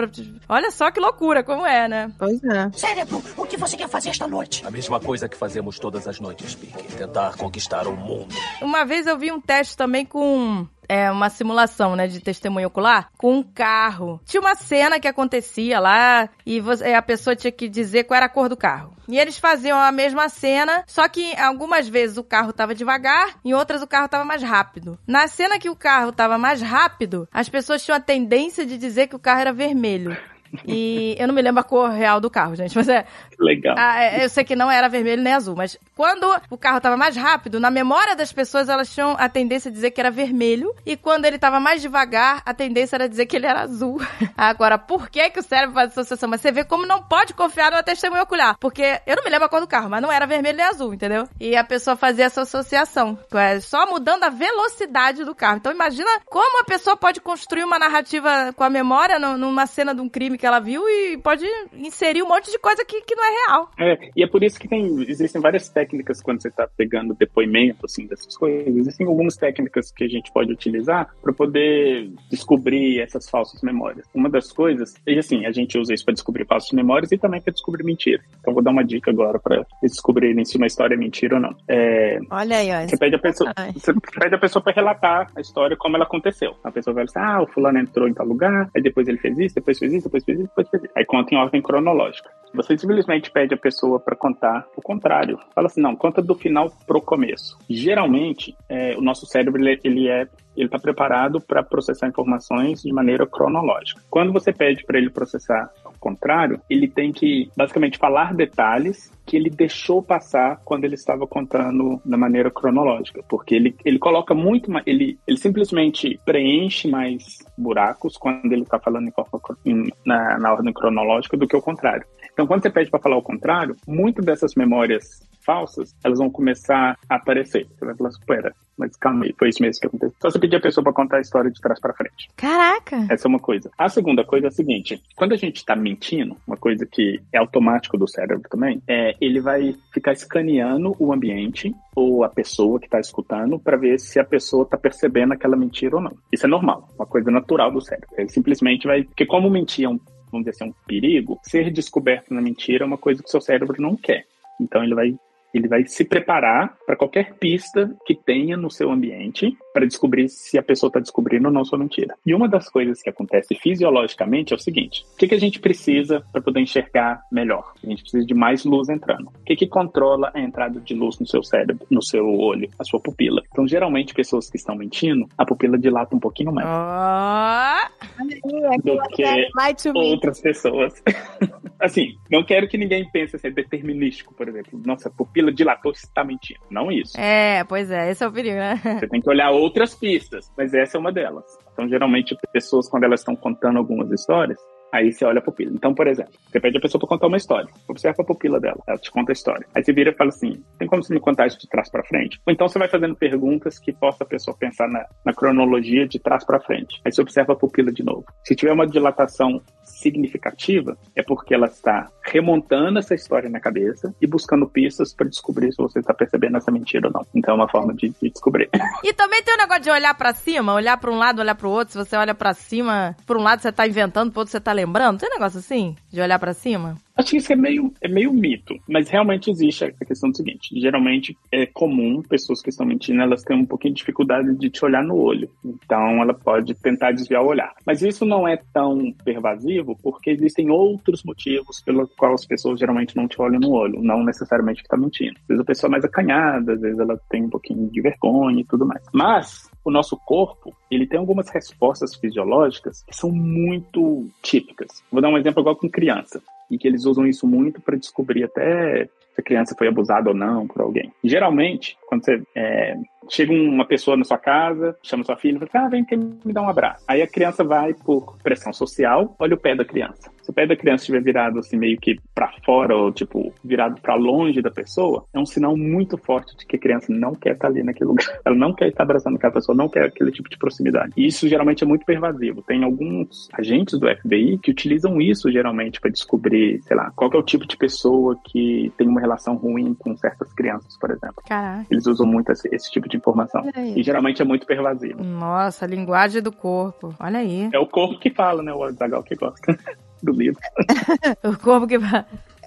Olha só que loucura, como é, né? Pois é. Cérebro, o que você quer fazer esta noite? A mesma coisa que fazemos todas as noites, Pique. Tentar conquistar o mundo. Uma vez eu vi um teste também com é, uma simulação, né, de testemunho ocular com um carro. Tinha uma cena que acontecia lá e você, a pessoa tinha que dizer qual era a cor do carro. E eles faziam a mesma cena, só que algumas vezes o carro tava devagar, em outras o carro tava mais rápido. Na cena que o carro tava mais rápido, as pessoas tinham a tendência de dizer que o carro era vermelho. E eu não me lembro a cor real do carro, gente, mas é. Legal. Ah, é, eu sei que não era vermelho nem azul, mas quando o carro tava mais rápido, na memória das pessoas elas tinham a tendência de dizer que era vermelho, e quando ele tava mais devagar, a tendência era dizer que ele era azul. Agora, por que que o cérebro faz associação? Mas você vê como não pode confiar no testemunho ocular, porque eu não me lembro a cor do carro, mas não era vermelho nem azul, entendeu? E a pessoa fazia essa associação, é só mudando a velocidade do carro. Então imagina como a pessoa pode construir uma narrativa com a memória numa cena de um crime que ela viu e pode inserir um monte de coisa que, que não é real. É, e é por isso que tem, existem várias técnicas quando você está pegando depoimento, assim, dessas coisas. Existem algumas técnicas que a gente pode utilizar para poder descobrir essas falsas memórias. Uma das coisas, e assim, a gente usa isso para descobrir falsas memórias e também para descobrir mentira. Então vou dar uma dica agora para descobrirem se uma história é mentira ou não. É, Olha aí, ó. você pede a pessoa, Ai. você pede a pessoa para relatar a história como ela aconteceu. A pessoa vai dizer, ah, o fulano entrou em tal lugar, aí depois ele fez isso, depois fez isso, depois fez isso, depois fez isso. Aí conta em ordem cronológica. Você simplesmente pede a pessoa para contar o contrário. Fala assim, não, conta do final pro começo. Geralmente, é, o nosso cérebro ele, ele é ele está preparado para processar informações de maneira cronológica. Quando você pede para ele processar ao contrário, ele tem que basicamente falar detalhes que ele deixou passar quando ele estava contando da maneira cronológica, porque ele, ele coloca muito mais, ele, ele simplesmente preenche mais buracos quando ele está falando em em, na, na ordem cronológica do que o contrário. Então, quando você pede para falar o contrário, muitas dessas memórias falsas, elas vão começar a aparecer. Você vai falar, espera, mas calma aí, foi isso mesmo que aconteceu. Só você pedir a pessoa para contar a história de trás para frente. Caraca! Essa é uma coisa. A segunda coisa é a seguinte: quando a gente está mentindo, uma coisa que é automático do cérebro também, é ele vai ficar escaneando o ambiente ou a pessoa que está escutando para ver se a pessoa está percebendo aquela mentira ou não. Isso é normal, uma coisa natural do cérebro. Ele simplesmente vai, porque como mentir é um vamos dizer assim, um perigo, ser descoberto na mentira é uma coisa que o seu cérebro não quer. Então ele vai ele vai se preparar para qualquer pista que tenha no seu ambiente para descobrir se a pessoa está descobrindo ou não sua mentira. E uma das coisas que acontece fisiologicamente é o seguinte: o que, que a gente precisa para poder enxergar melhor? A gente precisa de mais luz entrando. O que, que controla a entrada de luz no seu cérebro, no seu olho, a sua pupila? Então, geralmente, pessoas que estão mentindo, a pupila dilata um pouquinho mais Ó, do que outras pessoas. assim, não quero que ninguém pense assim, determinístico, por exemplo. Nossa, a pupila dilatou, você está mentindo. Não isso. É, pois é, esse é o perigo, né? Você tem que olhar outras pistas, mas essa é uma delas. Então, geralmente, pessoas, quando elas estão contando algumas histórias, aí você olha a pupila. Então, por exemplo, você pede a pessoa para contar uma história. Observa a pupila dela, ela te conta a história. Aí você vira e fala assim: tem como você me contar isso de trás para frente? Ou então você vai fazendo perguntas que possa a pessoa pensar na, na cronologia de trás para frente. Aí você observa a pupila de novo. Se tiver uma dilatação significativa, é porque ela está remontando essa história na cabeça e buscando pistas para descobrir se você está percebendo essa mentira ou não. Então é uma forma de, de descobrir. E também tem o negócio de olhar pra cima, olhar pra um lado, olhar pro outro. Se você olha pra cima, por um lado você tá inventando, pro outro você tá lembrando? Tem um negócio assim? De olhar pra cima? Acho que isso é meio, é meio mito, mas realmente existe a questão do seguinte: geralmente é comum pessoas que estão mentindo, elas têm um pouquinho de dificuldade de te olhar no olho. Então ela pode tentar desviar o olhar. Mas isso não é tão pervasivo porque existem outros motivos pelos quais as pessoas geralmente não te olham no olho, não necessariamente que está mentindo. Às vezes a pessoa é mais acanhada, às vezes ela tem um pouquinho de vergonha e tudo mais. Mas o nosso corpo, ele tem algumas respostas fisiológicas que são muito típicas. Vou dar um exemplo igual com criança e que eles usam isso muito para descobrir até se a criança foi abusada ou não por alguém. Geralmente, quando você é, chega uma pessoa na sua casa, chama sua filha e fala assim, ah, vem aqui me dar um abraço. Aí a criança vai por pressão social, olha o pé da criança. Se o pé da criança estiver virado assim meio que para fora ou tipo virado para longe da pessoa, é um sinal muito forte de que a criança não quer estar ali naquele lugar. Ela não quer estar abraçando aquela pessoa, não quer aquele tipo de proximidade. E isso geralmente é muito pervasivo. Tem alguns agentes do FBI que utilizam isso geralmente para descobrir, sei lá, qual é o tipo de pessoa que tem uma relação ruim com certas crianças, por exemplo. Caraca. Eles usam muito esse, esse tipo de informação. E geralmente é muito pervasivo. Nossa, linguagem do corpo. Olha aí. É o corpo que fala, né? O Zagal que gosta do livro. o corpo que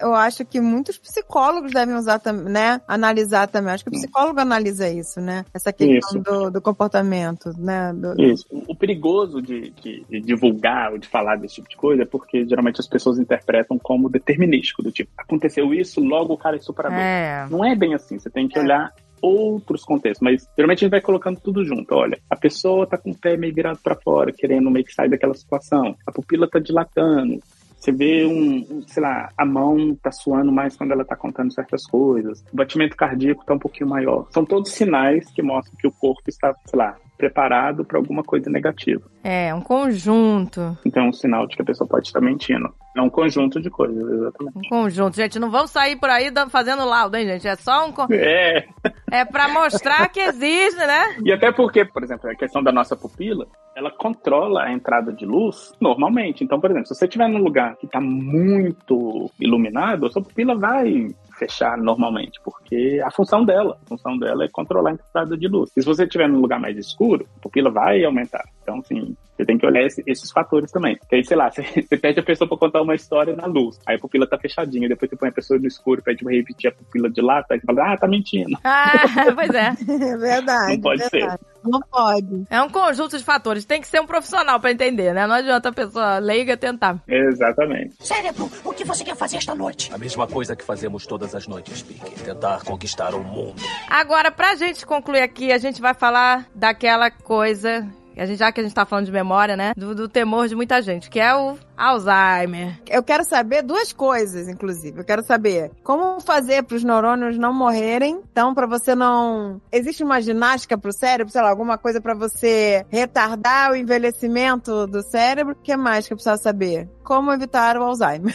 eu acho que muitos psicólogos devem usar também, né? Analisar também. Acho que o psicólogo analisa isso, né? Essa questão do, do, comportamento, né? Do... Isso. O perigoso de, de, de, divulgar ou de falar desse tipo de coisa é porque geralmente as pessoas interpretam como determinístico, do tipo, aconteceu isso, logo o cara é superador. É. Não é bem assim. Você tem que é. olhar outros contextos, mas geralmente a gente vai colocando tudo junto. Olha, a pessoa tá com o pé meio virado para fora, querendo meio que sair daquela situação. A pupila tá dilatando. Você vê um, sei lá, a mão tá suando mais quando ela tá contando certas coisas. O batimento cardíaco tá um pouquinho maior. São todos sinais que mostram que o corpo está, sei lá, preparado para alguma coisa negativa. É, um conjunto. Então é um sinal de que a pessoa pode estar mentindo. É um conjunto de coisas, exatamente. Um conjunto. Gente, não vamos sair por aí fazendo laudo, hein, gente? É só um. É. É para mostrar que existe, né? E até porque, por exemplo, a questão da nossa pupila, ela controla a entrada de luz normalmente. Então, por exemplo, se você estiver num lugar que está muito iluminado, a sua pupila vai fechar normalmente, porque a função dela, a função dela é controlar a entrada de luz. E se você estiver num lugar mais escuro, a pupila vai aumentar. Então, assim, você tem que olhar esse, esses fatores também. Porque aí, sei lá, você, você pede a pessoa para contar uma história na luz, aí a pupila tá fechadinha, depois você põe a pessoa no escuro, pede pra repetir a pupila de lá, aí você fala, ah, tá mentindo. Ah, pois é. é verdade. Não pode é verdade. ser. Não pode. É um conjunto de fatores. Tem que ser um profissional para entender, né? Não adianta a pessoa leiga tentar. Exatamente. Cérebro, o que você quer fazer esta noite? A mesma coisa que fazemos todas as noites, Pique. Tentar conquistar o mundo. Agora, pra gente concluir aqui, a gente vai falar daquela coisa a gente, já que a gente tá falando de memória, né? Do, do, temor de muita gente, que é o Alzheimer. Eu quero saber duas coisas, inclusive. Eu quero saber como fazer para os neurônios não morrerem. Então, para você não. Existe uma ginástica pro cérebro, sei lá, alguma coisa para você retardar o envelhecimento do cérebro? O que mais que eu preciso saber? Como evitar o Alzheimer?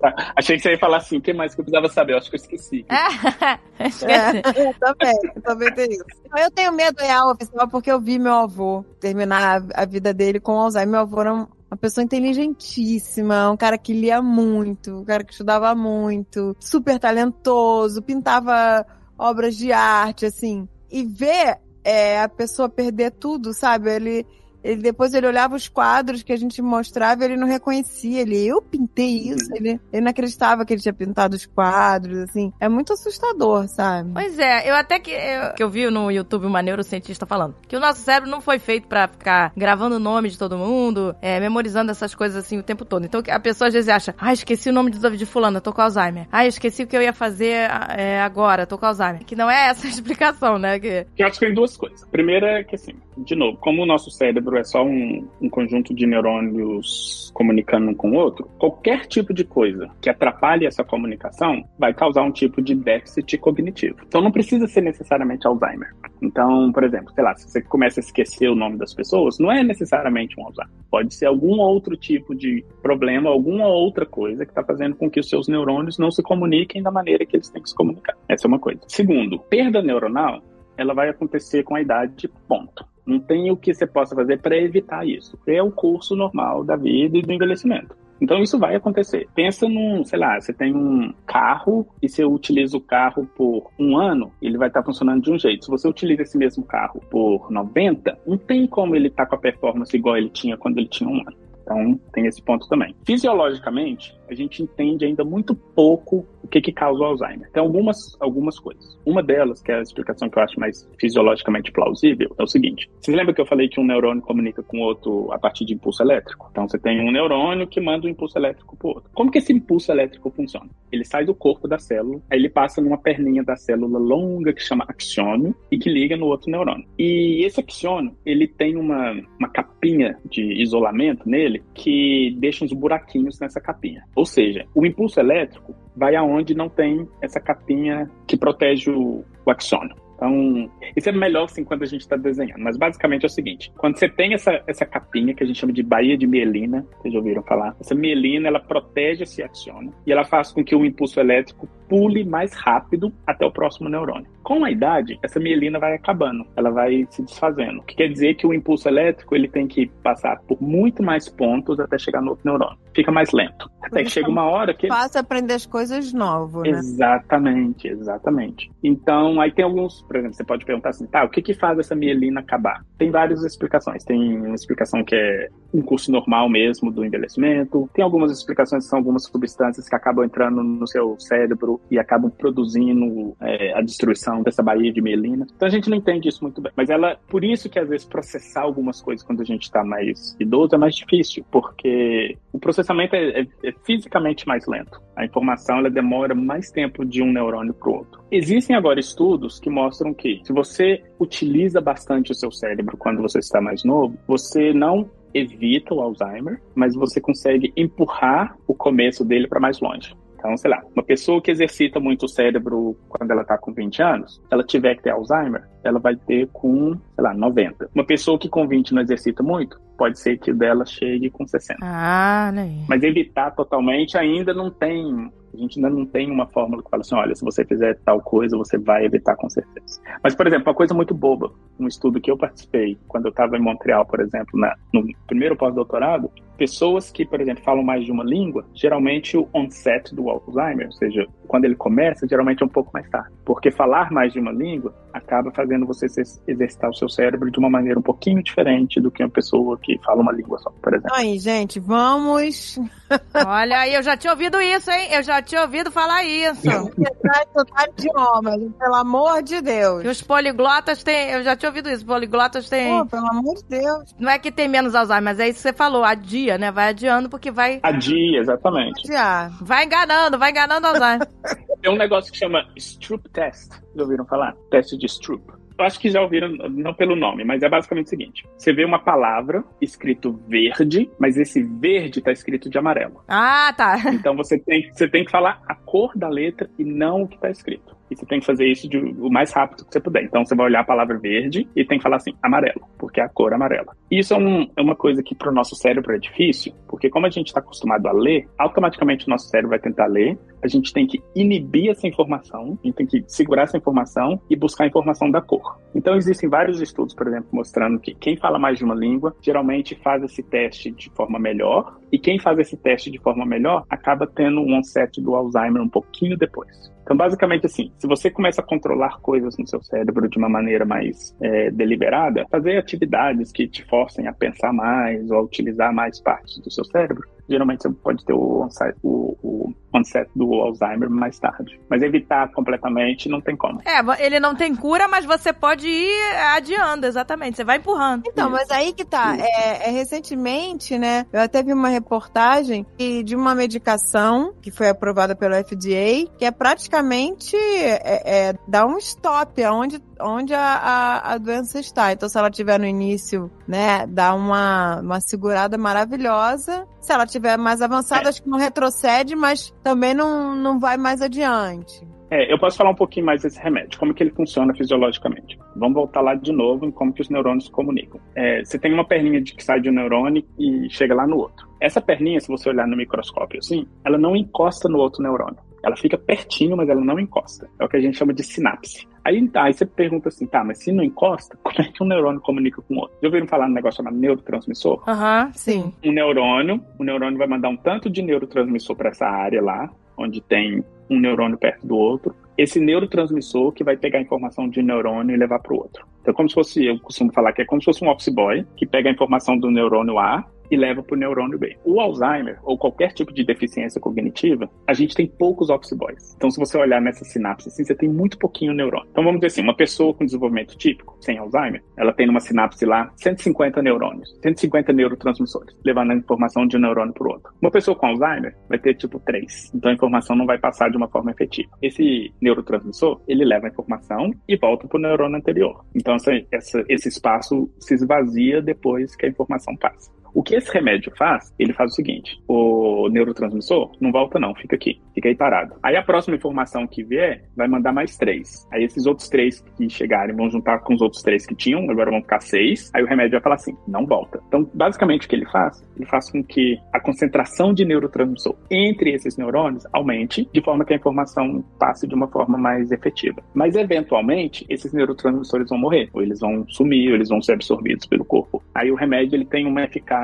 Tá. Achei que você ia falar assim, o que mais que eu precisava saber? Eu acho que eu esqueci. é, eu também, eu também tenho isso. Eu tenho medo real, oficial, porque eu vi meu avô terminar a, a vida dele com Alzheimer. Meu avô era um, uma pessoa inteligentíssima, um cara que lia muito, um cara que estudava muito, super talentoso, pintava obras de arte, assim. E ver é, a pessoa perder tudo, sabe? Ele ele, depois ele olhava os quadros que a gente mostrava e ele não reconhecia. Ele, eu pintei isso. Ele, ele não acreditava que ele tinha pintado os quadros, assim. É muito assustador, sabe? Pois é, eu até que eu, que eu vi no YouTube uma neurocientista falando que o nosso cérebro não foi feito para ficar gravando o nome de todo mundo, é, memorizando essas coisas assim o tempo todo. Então a pessoa às vezes acha, ah, esqueci o nome de, de fulano, tô com Alzheimer. Ah, esqueci o que eu ia fazer é, agora, tô com Alzheimer. Que não é essa a explicação, né? Que... Eu acho que tem duas coisas. A primeira é que assim, de novo, como o nosso cérebro é só um, um, conjunto de neurônios comunicando um com o outro, qualquer tipo de coisa que atrapalhe essa comunicação vai causar um tipo de déficit cognitivo. Então não precisa ser necessariamente Alzheimer. Então, por exemplo, sei lá, se você começa a esquecer o nome das pessoas, não é necessariamente um Alzheimer. Pode ser algum outro tipo de problema, alguma outra coisa que está fazendo com que os seus neurônios não se comuniquem da maneira que eles têm que se comunicar. Essa é uma coisa. Segundo, perda neuronal ela vai acontecer com a idade, ponto. Não tem o que você possa fazer para evitar isso. É o curso normal da vida e do envelhecimento. Então isso vai acontecer. Pensa num, sei lá, você tem um carro e você utiliza o carro por um ano, ele vai estar tá funcionando de um jeito. Se você utiliza esse mesmo carro por 90, não tem como ele estar tá com a performance igual ele tinha quando ele tinha um ano. Então, tem esse ponto também. Fisiologicamente, a gente entende ainda muito pouco o que, que causa o Alzheimer. Tem algumas, algumas coisas. Uma delas, que é a explicação que eu acho mais fisiologicamente plausível, é o seguinte. Você lembra que eu falei que um neurônio comunica com outro a partir de impulso elétrico? Então, você tem um neurônio que manda um impulso elétrico para outro. Como que esse impulso elétrico funciona? Ele sai do corpo da célula, aí ele passa numa perninha da célula longa que chama axônio e que liga no outro neurônio. E esse axônio, ele tem uma, uma capinha de isolamento nele que deixa uns buraquinhos nessa capinha. Ou seja, o impulso elétrico vai aonde não tem essa capinha que protege o, o axônio. Então, isso é melhor assim quando a gente está desenhando. Mas basicamente é o seguinte: quando você tem essa, essa capinha que a gente chama de baía de mielina, vocês já ouviram falar? Essa mielina ela protege esse axônio e ela faz com que o impulso elétrico pule mais rápido até o próximo neurônio. Com a idade, essa mielina vai acabando, ela vai se desfazendo. O que quer dizer que o impulso elétrico ele tem que passar por muito mais pontos até chegar no outro neurônio. Fica mais lento. Até que chega uma hora que. Passa a aprender as coisas novas, né? Exatamente, exatamente. Então, aí tem alguns, por exemplo, você pode perguntar assim, tá, o que que faz essa mielina acabar? Tem várias explicações. Tem uma explicação que é um curso normal mesmo do envelhecimento. Tem algumas explicações que são algumas substâncias que acabam entrando no seu cérebro e acabam produzindo é, a destruição dessa baía de mielina. Então a gente não entende isso muito bem. Mas ela, por isso que às vezes processar algumas coisas quando a gente está mais idoso é mais difícil, porque o processamento é, é, é fisicamente mais lento. A informação ela demora mais tempo de um neurônio para o outro. Existem agora estudos que mostram que se você utiliza bastante o seu cérebro quando você está mais novo, você não evita o Alzheimer, mas você consegue empurrar o começo dele para mais longe. Então, sei lá, uma pessoa que exercita muito o cérebro quando ela está com 20 anos, ela tiver que ter Alzheimer, ela vai ter com, sei lá, 90. Uma pessoa que com 20 não exercita muito, pode ser que dela chegue com 60. Ah, né? Mas evitar totalmente ainda não tem. A gente ainda não tem uma fórmula que fala assim: olha, se você fizer tal coisa, você vai evitar com certeza. Mas, por exemplo, uma coisa muito boba, um estudo que eu participei quando eu estava em Montreal, por exemplo, na, no primeiro pós-doutorado, pessoas que, por exemplo, falam mais de uma língua, geralmente o onset do Alzheimer, ou seja, quando ele começa, geralmente é um pouco mais tarde. Porque falar mais de uma língua acaba fazendo você exercitar o seu cérebro de uma maneira um pouquinho diferente do que uma pessoa que fala uma língua só, por exemplo. Aí, gente, vamos. Olha aí, eu já tinha ouvido isso, hein? Eu já tinha ouvido falar isso. Estudar idiomas, pelo amor de Deus. Que os poliglotas têm. Eu já tinha ouvido isso. Poliglotas têm. Pô, pelo amor de Deus. Não é que tem menos Alzheimer, mas é isso que você falou. Adia, né? Vai adiando porque vai. Adia, exatamente. Já. Vai enganando, vai enganando Alzheimer. Tem um negócio que chama Stroop Test. Já ouviram falar? Teste de Stroop. Eu acho que já ouviram, não pelo nome, mas é basicamente o seguinte: você vê uma palavra escrito verde, mas esse verde está escrito de amarelo. Ah, tá. Então você tem, você tem que falar a cor da letra e não o que está escrito. E você tem que fazer isso de, o mais rápido que você puder. Então você vai olhar a palavra verde e tem que falar assim, amarelo, porque é a cor amarela. Isso é, um, é uma coisa que para o nosso cérebro é difícil, porque como a gente está acostumado a ler, automaticamente o nosso cérebro vai tentar ler. A gente tem que inibir essa informação, a gente tem que segurar essa informação e buscar a informação da cor. Então existem vários estudos, por exemplo, mostrando que quem fala mais de uma língua geralmente faz esse teste de forma melhor, e quem faz esse teste de forma melhor acaba tendo um onset do Alzheimer um pouquinho depois. Então, basicamente assim, se você começa a controlar coisas no seu cérebro de uma maneira mais é, deliberada, fazer atividades que te forcem a pensar mais ou a utilizar mais partes do seu cérebro, geralmente você pode ter o onset, o, o onset do Alzheimer mais tarde. Mas evitar completamente não tem como. É, ele não tem cura, mas você pode ir adiando, exatamente. Você vai empurrando. Então, mas aí que tá. É, é, recentemente, né? Eu até vi uma reportagem de uma medicação que foi aprovada pelo FDA, que é praticamente é, é, dar um stop aonde onde a, a, a, doença está. Então, se ela tiver no início, né, dá uma, uma segurada maravilhosa. Se ela tiver mais avançada, É. acho que não retrocede, mas também não, não vai mais adiante. É, eu posso falar um pouquinho mais desse remédio, como que ele funciona fisiologicamente. Vamos voltar lá de novo em como que os neurônios se comunicam. É, você tem uma perninha de que sai de um neurônio e chega lá no outro. Essa perninha, se você olhar no microscópio assim, ela não encosta no outro neurônio. Ela fica pertinho, mas ela não encosta. É o que a gente chama de sinapse. Aí, tá, aí você pergunta assim, tá, mas se não encosta, como é que um neurônio comunica com o outro? Já ouviram falar num negócio chamado neurotransmissor? Aham, sim. um neurônio, o neurônio vai mandar um tanto de neurotransmissor para essa área lá, onde tem um neurônio perto do outro. Esse neurotransmissor que vai pegar a informação de um neurônio e levar para o outro. Então, como se fosse, eu costumo falar que é como se fosse um office boy, que pega a informação do neurônio A e leva para o neurônio B. O Alzheimer, ou qualquer tipo de deficiência cognitiva, a gente tem poucos office boys. Então, se você olhar nessa sinapse, assim, você tem muito pouquinho neurônio. Então, vamos dizer assim, uma pessoa com desenvolvimento típico, sem Alzheimer, ela tem numa sinapse lá 150 neurônios, 150 neurotransmissores, levando a informação de um neurônio para o outro. Uma pessoa com Alzheimer vai ter tipo 3. Então, a informação não vai passar de uma forma efetiva. Esse neurotransmissor, ele leva a informação e volta para o neurônio anterior. Então, essa, esse espaço se esvazia depois que a informação passa. O que esse remédio faz? Ele faz o seguinte: o neurotransmissor não volta, não, fica aqui, fica aí parado. Aí a próxima informação que vier vai mandar mais três. Aí esses outros três que chegarem vão juntar com os outros três que tinham, agora vão ficar seis. Aí o remédio vai falar assim: não volta. Então, basicamente, o que ele faz? Ele faz com que a concentração de neurotransmissor entre esses neurônios aumente, de forma que a informação passe de uma forma mais efetiva. Mas, eventualmente, esses neurotransmissores vão morrer, ou eles vão sumir, ou eles vão ser absorvidos pelo corpo. Aí o remédio ele tem uma eficácia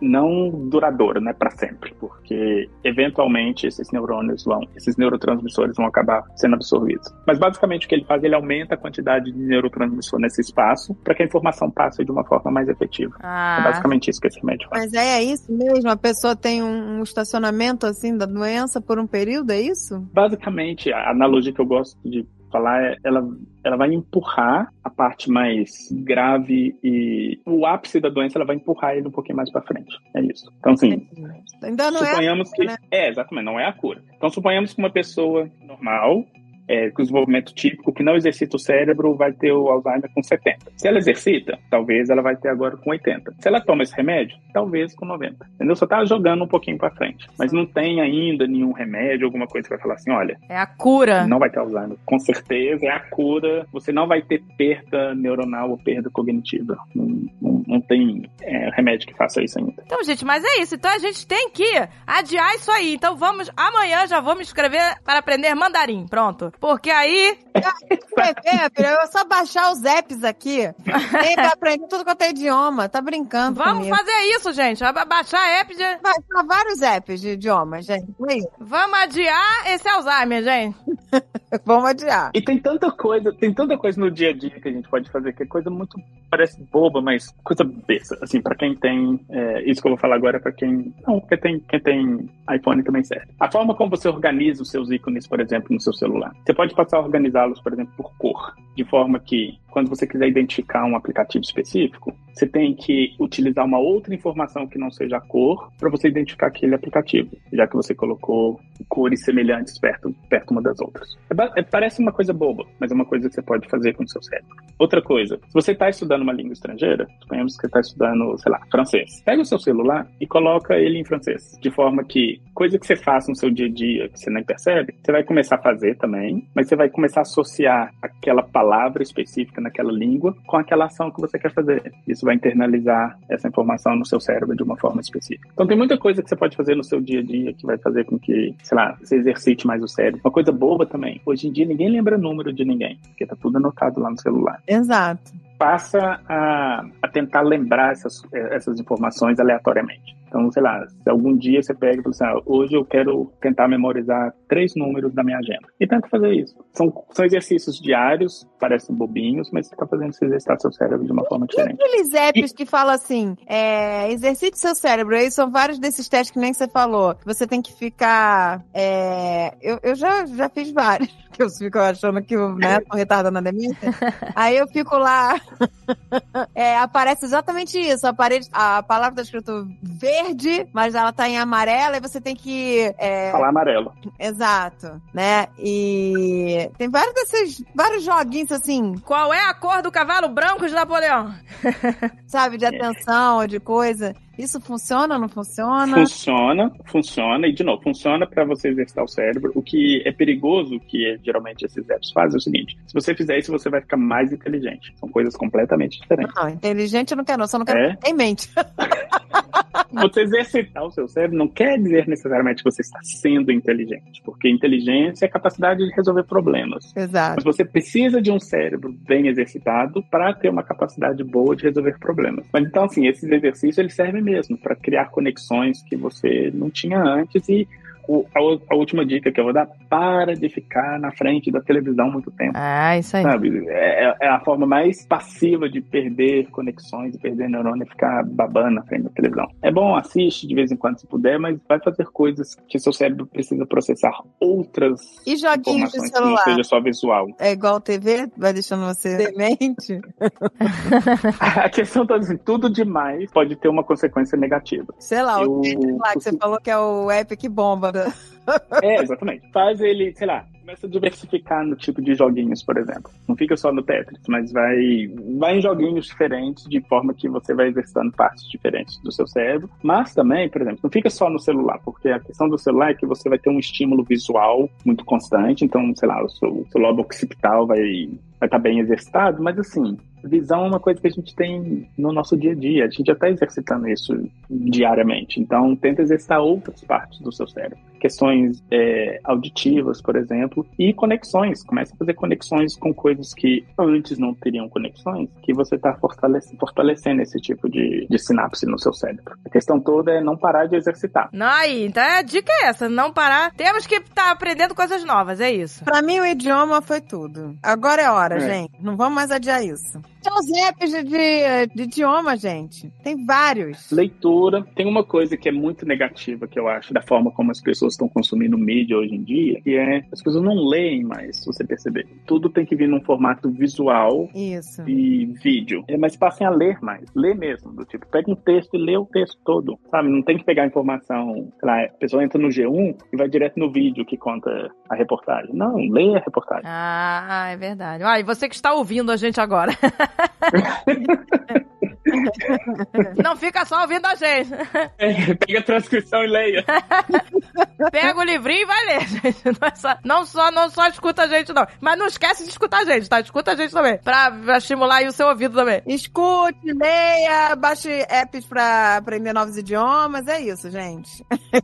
não duradoura, né, para sempre, porque eventualmente esses neurônios vão, esses neurotransmissores vão acabar sendo absorvidos. Mas basicamente o que ele faz, ele aumenta a quantidade de neurotransmissor nesse espaço para que a informação passe de uma forma mais efetiva. Ah. É basicamente isso que esse remédio faz. Mas é, é isso mesmo? A pessoa tem um, um estacionamento assim da doença por um período, é isso? Basicamente, a analogia que eu gosto de falar ela, ela vai empurrar a parte mais grave e o ápice da doença ela vai empurrar ele um pouquinho mais para frente. É isso. Então, assim, Ainda não é. suponhamos que. né? É, exatamente, não é a cura. Então, suponhamos que uma pessoa normal, é, com desenvolvimento típico, que não exercita o cérebro, vai ter o Alzheimer com 70. Se ela exercita, talvez ela vai ter agora com 80. Se ela toma esse remédio, talvez com 90. Entendeu? Só tá jogando um pouquinho para frente. Mas não tem ainda nenhum remédio, alguma coisa que vai falar assim: olha, É a cura. não vai ter Alzheimer. Com certeza é a cura. Você não vai ter perda neuronal ou perda cognitiva. Não, não- não tem é, remédio que faça isso ainda. Então, gente, mas é isso. Então a gente tem que adiar isso aí. Então vamos, amanhã já vou me inscrever para aprender mandarim. Pronto. Porque aí. É, filho, eu só baixar os apps aqui. Tem pra aprender tudo quanto é idioma. Tá brincando Vamos comigo. fazer isso, gente. Ba- Baixar app de. Baixar vários apps de idioma, gente. Aí, Vamos adiar esse Alzheimer, gente. vamos adiar. E tem tanta coisa, tem tanta coisa no dia a dia que a gente pode fazer, que é coisa muito, parece boba, mas coisa besta. Assim, pra quem tem, é, isso que eu vou falar agora é pra quem, não, porque tem, quem tem iPhone também serve. A forma como você organiza os seus ícones, por exemplo, no seu celular. Você pode passar a organizá-los, por exemplo, por cor, de forma que quando você quiser identificar um aplicativo específico, você tem que utilizar uma outra informação que não seja a cor para você identificar aquele aplicativo, já que você colocou cores semelhantes perto, perto uma das outras. É é- parece uma coisa boba, mas é uma coisa que você pode fazer com o seu cérebro. Outra coisa, se você está estudando uma língua estrangeira, suponhamos que você está estudando, sei lá, francês, pega o seu celular e coloca ele em francês, de forma que coisa que você faz no seu dia a dia que você nem percebe, você vai começar a fazer também, mas você vai começar a associar aquela palavra específica naquela língua com aquela ação que você quer fazer. Isso vai internalizar essa informação no seu cérebro de uma forma específica. Então tem muita coisa que você pode fazer no seu dia a dia que vai fazer com que, sei lá, você exercite mais o cérebro. Uma coisa boba também. Hoje em dia ninguém lembra número de ninguém, porque tá tudo anotado lá no celular Exato. passa a, a tentar lembrar essas, essas informações aleatoriamente. Então, sei lá, se algum dia você pega e fala assim, ah, hoje eu quero tentar memorizar três números da minha agenda. E tenta fazer isso. São, são exercícios diários, parecem bobinhos, mas você está fazendo você exercitar seu cérebro de uma forma diferente. Aqueles apps que falam assim, é, exercite seu cérebro. Aí são vários desses testes que nem você falou. Você tem que ficar. é, eu, eu já, já fiz vários. Que eu fico achando que eu né, tô retardando na demência. Aí eu fico lá. é, aparece exatamente isso. A, parede, a palavra tá escrito verde, mas ela tá em amarela e você tem que. é, Falar amarelo. Exato, né? E tem vários desses, vários joguinhos assim, Qual é a cor do cavalo branco de Napoleão? sabe, de atenção, de coisa. Isso funciona, não funciona? Funciona, funciona, e de novo, funciona para você exercitar o cérebro. O que é perigoso, que é, geralmente esses apps fazem, é o seguinte: se você fizer isso, você vai ficar mais inteligente. São coisas completamente diferentes. Não, inteligente eu não quero, não, só não quero É? ter em mente. Você exercitar o seu cérebro não quer dizer necessariamente que você está sendo inteligente, porque inteligência é a capacidade de resolver problemas. Exato. Mas você precisa de um cérebro bem exercitado para ter uma capacidade boa de resolver problemas. Mas então, assim, esses exercícios eles servem mesmo para criar conexões que você não tinha antes e o- a, a última dica que eu vou dar, para de ficar na frente da televisão muito tempo. Ah, isso aí. Sabe? É, é a forma mais passiva de perder conexões, de perder neurônio, é ficar babando na frente da televisão. É bom, assiste de vez em quando se puder, mas vai fazer coisas que seu cérebro precisa processar outras E joguinhos de informações que não celular? seja só visual. É igual TV? Vai deixando você demente? A questão tá assim, tudo demais pode ter uma consequência negativa. Sei lá, o Eu- Tetris lá que você falou que é o app que bomba. É, exatamente. Faz ele, sei lá, começa a diversificar no tipo de joguinhos, por exemplo. Não fica só no Tetris, mas vai, vai em joguinhos diferentes, de forma que você vai exercitando partes diferentes do seu cérebro. Mas também, por exemplo, não fica só no celular, porque a questão do celular é que você vai ter um estímulo visual muito constante, então, sei lá, o seu, o seu lobo occipital vai vai estar bem exercitado, mas assim, visão é uma coisa que a gente tem no nosso dia a dia. A gente já está exercitando isso diariamente. Então, tenta exercitar outras partes do seu cérebro. Questões é, auditivas, por exemplo, e conexões. Comece a fazer conexões com coisas que antes não teriam conexões, que você está fortalece, fortalecendo esse tipo de, de sinapse no seu cérebro. A questão toda é não parar de exercitar. Não, aí, então a dica é essa, não parar. Temos que estar aprendendo coisas novas, é isso. Pra mim, o idioma foi tudo. Agora é hora, É. gente. Não vamos mais adiar isso. Tem os apps de, de, de idioma, gente. Tem vários. Leitura. Tem uma coisa que é muito negativa, que eu acho, da forma como as pessoas estão consumindo mídia hoje em dia, que é as pessoas não leem mais, se você perceber. Tudo tem que vir num formato visual Isso. e vídeo. É, mas passem a ler mais. Lê mesmo. Do tipo, pega um texto e lê o texto todo. Sabe? Não tem que pegar informação. Sei lá, a pessoa entra no G1 e vai direto no vídeo que conta a reportagem. Não, lê a reportagem. Ah, é verdade. Ah, e você que está ouvindo a gente agora. Não fica só ouvindo a gente. É, pega a transcrição e leia. Pega o livrinho e vai ler, gente. Não, é só, não, só, não só escuta a gente, não. Mas não esquece de escutar a gente, tá? Escuta a gente também. Pra, pra estimular aí o seu ouvido também. Escute, leia, baixe apps pra aprender novos idiomas. É isso, gente.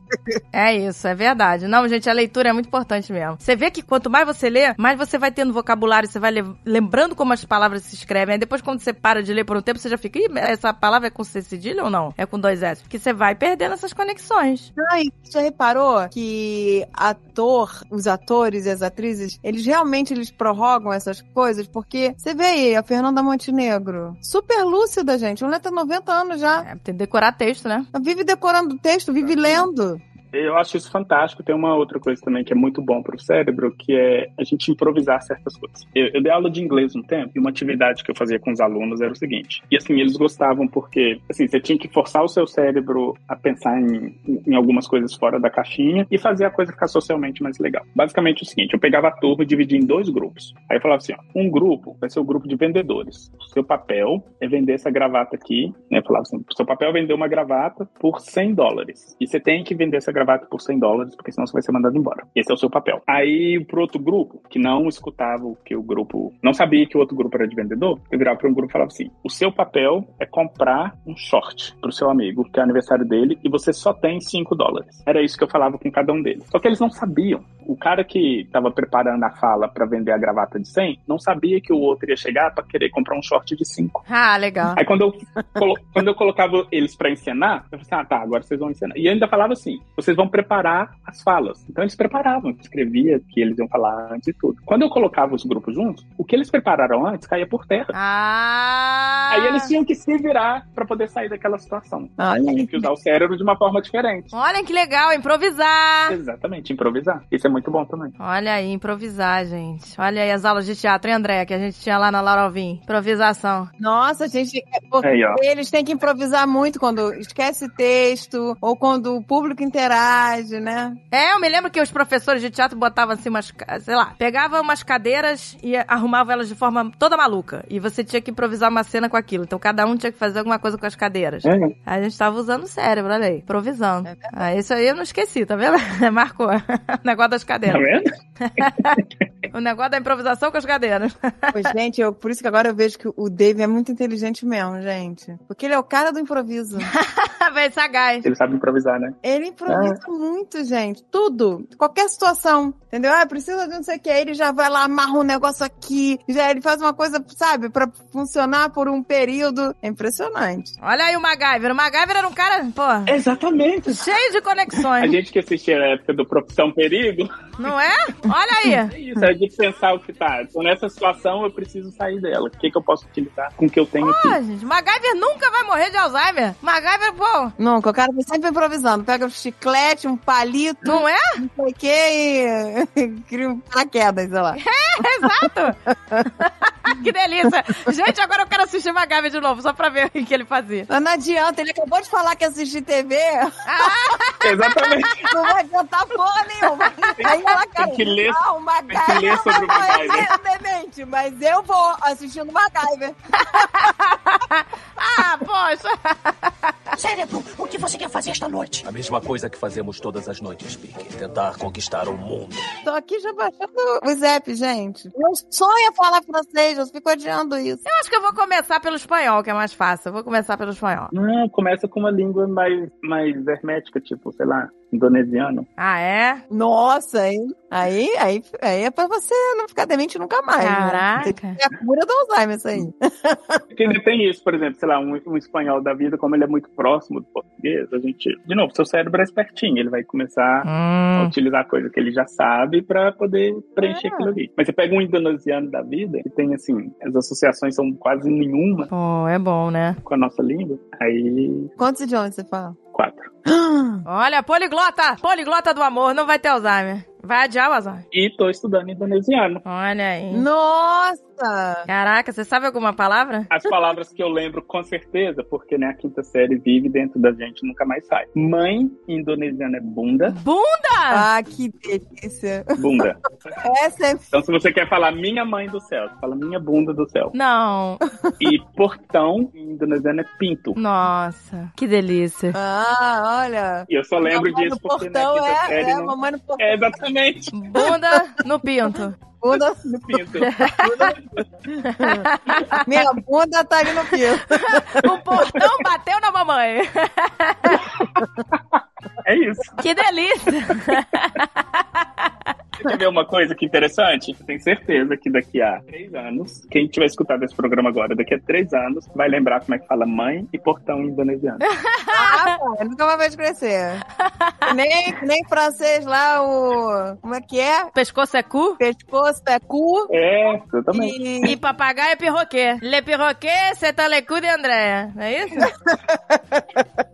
É isso, é verdade. Não, gente, a leitura é muito importante mesmo. Você vê que quanto mais você lê, mais você vai tendo vocabulário, você vai le- lembrando como as palavras se escrevem. Aí depois, quando você para de ler por um tempo, você já fica, Ih, essa palavra é com C cedilha ou não? É com dois S. Porque você vai perdendo essas conexões. Ai, já reparou que ator, os atores e as atrizes, eles realmente eles prorrogam essas coisas? Porque você vê aí, a Fernanda Montenegro, super lúcida, gente. Ela tem 90 anos já. É, tem que decorar texto, né? Vive decorando o texto, vive lendo. Eu acho isso fantástico. Tem uma outra coisa também que é muito bom para o cérebro, que é a gente improvisar certas coisas. Eu, eu dei aula de inglês um tempo e uma atividade que eu fazia com os alunos era o seguinte. E assim, eles gostavam porque assim, você tinha que forçar o seu cérebro a pensar em, em algumas coisas fora da caixinha e fazer a coisa ficar socialmente mais legal. Basicamente o seguinte, eu pegava a turma e dividia em dois grupos. Aí eu falava assim, ó, um grupo vai ser o grupo de vendedores. O seu papel é vender essa gravata aqui, né? Eu falava assim, seu papel é vender uma gravata por 100 dólares. E você tem que vender essa gravata por 100 dólares, porque senão você vai ser mandado embora. Esse é o seu papel. Aí, pro outro grupo, que não escutava o que o grupo, não sabia que o outro grupo era de vendedor, eu virava para um grupo e falava assim: o seu papel é comprar um short pro seu amigo, que é aniversário dele, e você só tem 5 dólares. Era isso que eu falava com cada um deles. Só que eles não sabiam. O cara que estava preparando a fala para vender a gravata de 100 não sabia que o outro ia chegar para querer comprar um short de 5. Ah, legal. Aí quando eu, quando eu colocava eles pra encenar, eu falei assim, ah, tá, agora vocês vão encenar. E eu ainda falava assim, vocês vão preparar as falas. Então eles preparavam, escrevia que eles iam falar antes e tudo. Quando eu colocava os grupos juntos, o que eles prepararam antes caía por terra. Ah! Aí eles tinham que se virar pra poder sair daquela situação. Olha Tinha que usar o cérebro de uma forma diferente. Olha que legal, improvisar. Exatamente, improvisar. Isso é muito bom também. Olha aí, improvisar, gente. Olha aí as aulas de teatro, hein, André, que a gente tinha lá na Laura Alvim. Improvisação. Nossa, gente, é Aí, eles têm que improvisar muito quando esquece texto ou quando o público interage, né? É, eu me lembro que os professores de teatro botavam assim umas, sei lá, pegavam umas cadeiras e arrumavam elas de forma toda maluca. E você tinha que improvisar uma cena com aquilo. Então cada um tinha que fazer alguma coisa com as cadeiras. É, A gente tava usando o cérebro, olha aí, improvisando. É ah, isso aí eu não esqueci, tá vendo? Marcou o negócio das tá cadeiras. vendo? O negócio da improvisação com as cadeiras. Pois, gente, eu, por isso que agora eu vejo que o Dave é muito inteligente mesmo, gente. Porque ele é o cara do improviso. Vem sagaz. Ele sabe improvisar, né? Ele improvisa muito, gente. Tudo. Qualquer situação. Entendeu? Ah, precisa de não sei o que. Aí ele já vai lá, amarra um negócio aqui. Já ele faz uma coisa, sabe, pra funcionar por um período. É impressionante. Olha aí o MacGyver. O MacGyver era um cara, pô, Exatamente. cheio de A conexões. gente que assistia a época do Profissão Perigo, Não é? Olha aí. é isso, é de pensar o que tá. Então, nessa situação, eu preciso sair dela. O que, que eu posso utilizar com o que eu tenho Pô, aqui? gente, MacGyver nunca vai morrer de Alzheimer. MacGyver, pô, Nunca. O cara tá sempre improvisando. Pega um chiclete, um palito, não é? não sei o que e cria um paraquedas, sei lá. Exato. que delícia. Gente, agora eu quero assistir MacGyver de novo, só pra ver o que ele fazia. Mas não adianta, ele acabou de falar que assistir TV Exatamente. não vai adiantar porra nenhuma. Aí Tem que ler- não, o tem que ler sobre o MacGyver. É demente, mas eu vou assistindo MacGyver. Ah, poxa. Cérebro, o que você quer fazer esta noite? A mesma coisa que fazemos todas as noites, Pique. Tentar conquistar o mundo. Tô aqui já baixando os apps, gente. Meu sonho é falar francês, eu fico adiando isso. Eu acho que eu vou começar pelo espanhol, que é mais fácil. Eu vou começar pelo espanhol. Não, começa com uma língua mais, mais hermética, tipo, sei lá, indonesiano. Ah, é? Nossa, aí, aí, aí, aí é pra você não ficar demente nunca mais. né? Caraca. É a cura do Alzheimer, isso aí. Porque ainda tem isso, por exemplo, sei lá, um, um espanhol da vida, como ele é muito próximo do português, a gente. De novo, seu cérebro é espertinho, ele vai começar a Hum. utilizar coisa que ele já sabe pra poder preencher É. aquilo ali. Mas você pega um indonesiano da vida, que tem assim, as associações são quase nenhuma Pô, é bom, né? com a nossa língua, aí Quantos idiomas você fala? Quatro. Olha, poliglota! Poliglota do amor, não vai ter Alzheimer. Vai adiar o Alzheimer. E tô estudando indonesiano. Olha aí. Nossa! Caraca, você sabe alguma palavra? As palavras que eu lembro com certeza, porque né, a quinta série vive dentro da gente e nunca mais sai. Mãe em indonesiano é bunda. Bunda! Ah, que delícia. Bunda. Essa é Então, se você quer falar minha mãe do céu, você fala minha bunda do céu. Não. E portão em indonesiano é pinto. Nossa, que delícia. Ah, olha. E eu só lembro Mamãe disso no porque portão na quinta é, série é, não... mamãe no portão. É, exatamente, Bunda no pinto. Bunda, no pinto. minha bunda tá ali no piso. O portão bateu na mamãe. É isso. Que delícia. Você quer ver uma coisa que interessante? Eu tenho certeza que daqui a três anos, quem tiver escutado esse programa agora, daqui a três anos, vai lembrar como é que fala mãe e portão em indonesiano. Ah, nunca mais vai crescer. Nem, nem francês lá, o. Como é que é? Pescoço é cu? Pescoço é cu. É, exatamente. E. E papagaio é perroquet. Le perroquet, c'est le cu de Andréa. Não é isso?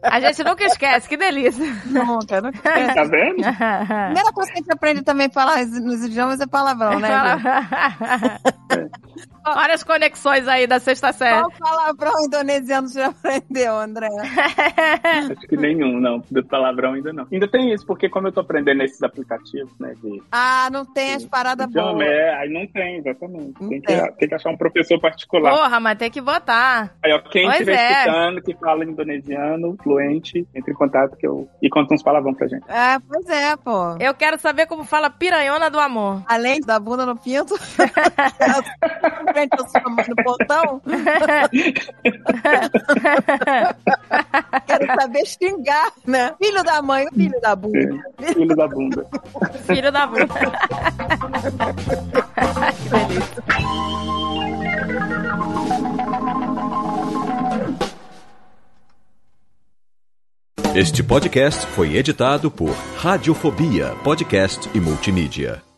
A gente nunca esquece, que delícia. Nunca, nunca. cresce. Tá vendo? A primeira coisa que a gente aprende também a falar nos idiomas é palavrão, né? gente? Olha as conexões aí da sexta série. Qual palavrão indonesiano você já aprendeu, André? Acho que nenhum, não. Do palavrão ainda não. Ainda tem isso, porque como eu tô aprendendo esses aplicativos, né, de Ah, não tem as paradas boas. é, aí não tem, exatamente. Não Tem que, tem. tem que achar um professor particular. Porra, mas tem que botar. Aí, ó, quem Pois estiver é. escutando, que fala indonesiano, fluente, entre em contato que eu... e conta uns palavrão pra gente. É, pois é, pô. Eu quero saber como fala piranhona do amor. Além da bunda no pinto, frente sua mãe no portão, quero saber xingar, né? Filho da mãe, o filho da bunda. Filho da bunda. Filho da bunda. Este podcast foi editado por Radiofobia, podcast e multimídia.